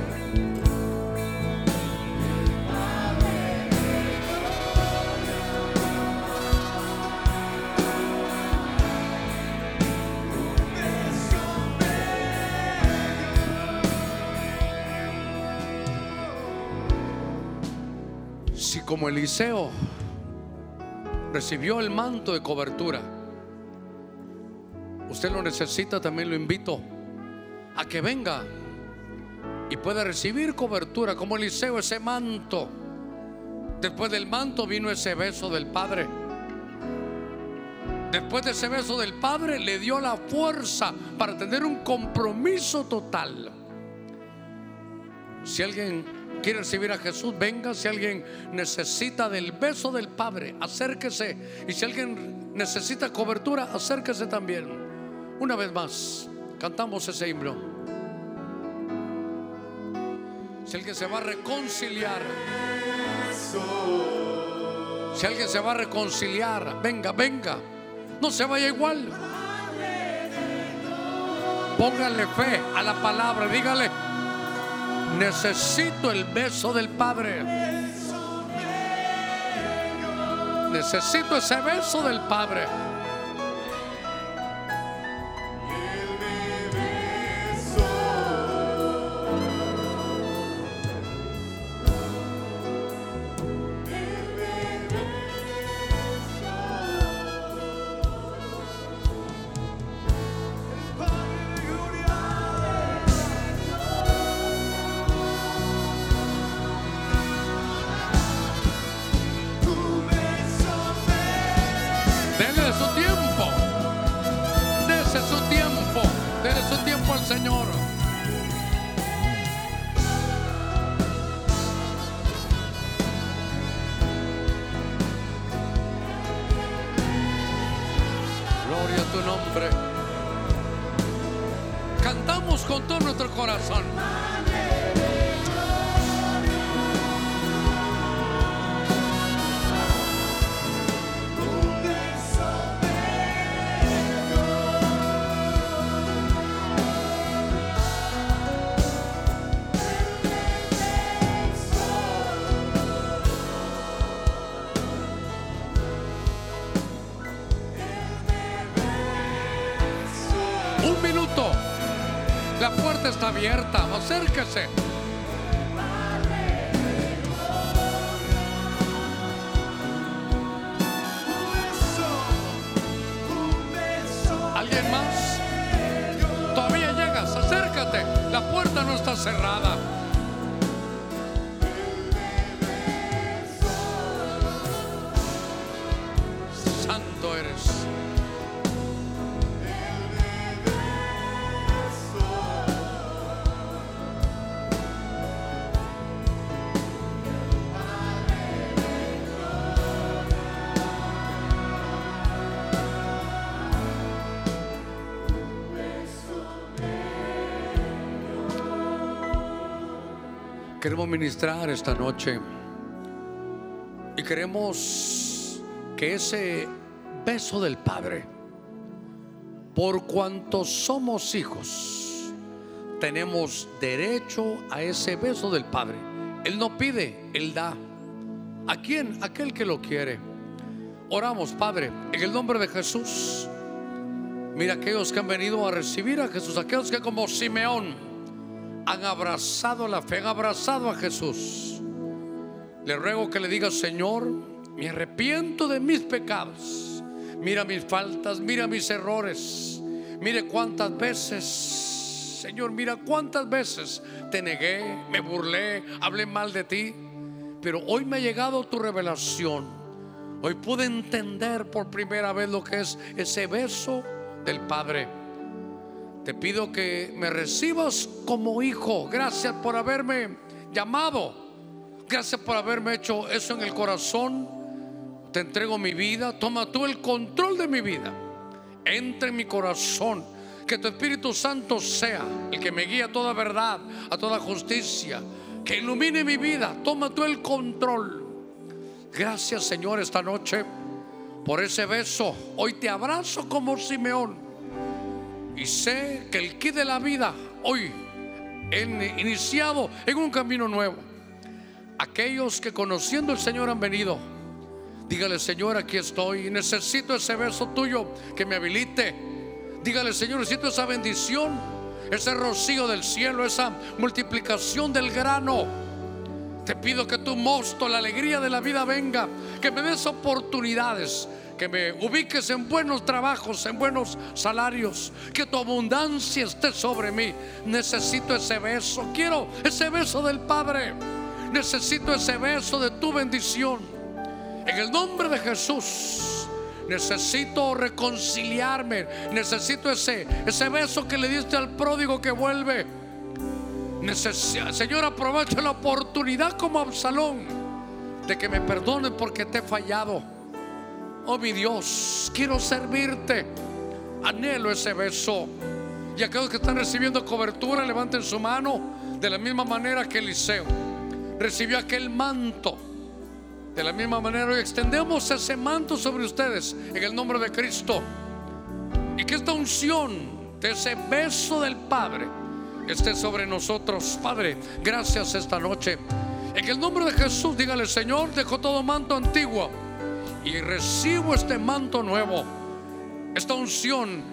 Si como Eliseo recibió el manto de cobertura, usted lo necesita, también lo invito a que venga y pueda recibir cobertura como Eliseo, ese manto. Después del manto vino ese beso del Padre. Después de ese beso del Padre le dio la fuerza para tener un compromiso total. Si alguien quiere recibir a Jesús, venga. Si alguien necesita del beso del Padre, acérquese. Y si alguien necesita cobertura, acérquese también. Una vez más, cantamos ese himno. Si alguien se va a reconciliar, si alguien se va a reconciliar, venga, venga. No se vaya igual. Póngale fe a la palabra, dígale. Necesito el beso del Padre. Necesito ese beso del Padre. Abierta. Acérquese. Queremos ministrar esta noche y queremos que ese beso del Padre, por cuanto somos hijos, tenemos derecho a ese beso del Padre. Él no pide, Él da. ¿A quién? Aquel que lo quiere. Oramos, Padre, en el nombre de Jesús. Mira aquellos que han venido a recibir a Jesús, aquellos que como Simeón han abrazado la fe, han abrazado a Jesús. Le ruego que le diga, Señor, me arrepiento de mis pecados. Mira mis faltas, mira mis errores. Mire cuántas veces, Señor, mira cuántas veces te negué, me burlé, hablé mal de ti. Pero hoy me ha llegado tu revelación. Hoy pude entender por primera vez lo que es ese beso del Padre. Te pido que me recibas como hijo. Gracias por haberme llamado. Gracias por haberme hecho eso en el corazón. Te entrego mi vida. Toma tú el control de mi vida. Entra en mi corazón. Que tu Espíritu Santo sea el que me guíe a toda verdad, a toda justicia. Que ilumine mi vida. Toma tú el control. Gracias Señor esta noche por ese beso. Hoy te abrazo como Simeón. Y sé que el kit de la vida hoy iniciado en un camino nuevo. Aquellos que conociendo al Señor han venido, dígale Señor, aquí estoy. Necesito ese beso tuyo que me habilite. Dígale Señor, necesito esa bendición, ese rocío del cielo, esa multiplicación del grano. Te pido que tu mosto, la alegría de la vida venga, que me des oportunidades, que me ubiques en buenos trabajos, en buenos salarios, que tu abundancia esté sobre mí. Necesito ese beso, quiero ese beso del Padre, necesito ese beso de tu bendición. En el nombre de Jesús, necesito reconciliarme, necesito ese, ese beso que le diste al pródigo que vuelve. Señor, aprovecha la oportunidad como Absalón de que me perdone porque te he fallado. Oh mi Dios, quiero servirte. Anhelo ese beso. Y aquellos que están recibiendo cobertura, levanten su mano de la misma manera que Eliseo recibió aquel manto. De la misma manera hoy extendemos ese manto sobre ustedes en el nombre de Cristo. Y que esta unción de ese beso del Padre esté sobre nosotros. Padre, gracias esta noche. En el nombre de Jesús, dígale, Señor, dejo todo manto antiguo y recibo este manto nuevo, esta unción.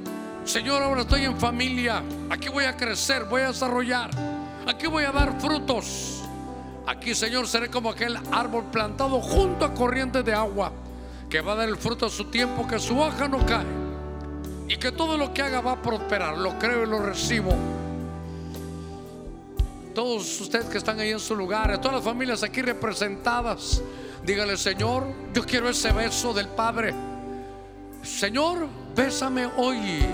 Señor, ahora estoy en familia. Aquí voy a crecer, voy a desarrollar. Aquí voy a dar frutos. Aquí, Señor, seré como aquel árbol plantado junto a corrientes de agua que va a dar el fruto a su tiempo, que su hoja no cae y que todo lo que haga va a prosperar. Lo creo y lo recibo. Todos ustedes que están ahí en su lugar, todas las familias aquí representadas, dígale, Señor, yo quiero ese beso del Padre. Señor, bésame hoy.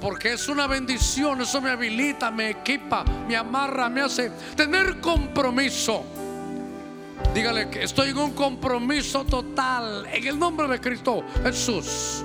Porque es una bendición, eso me habilita, me equipa, me amarra, me hace tener compromiso. Dígale que estoy en un compromiso total en el nombre de Cristo Jesús.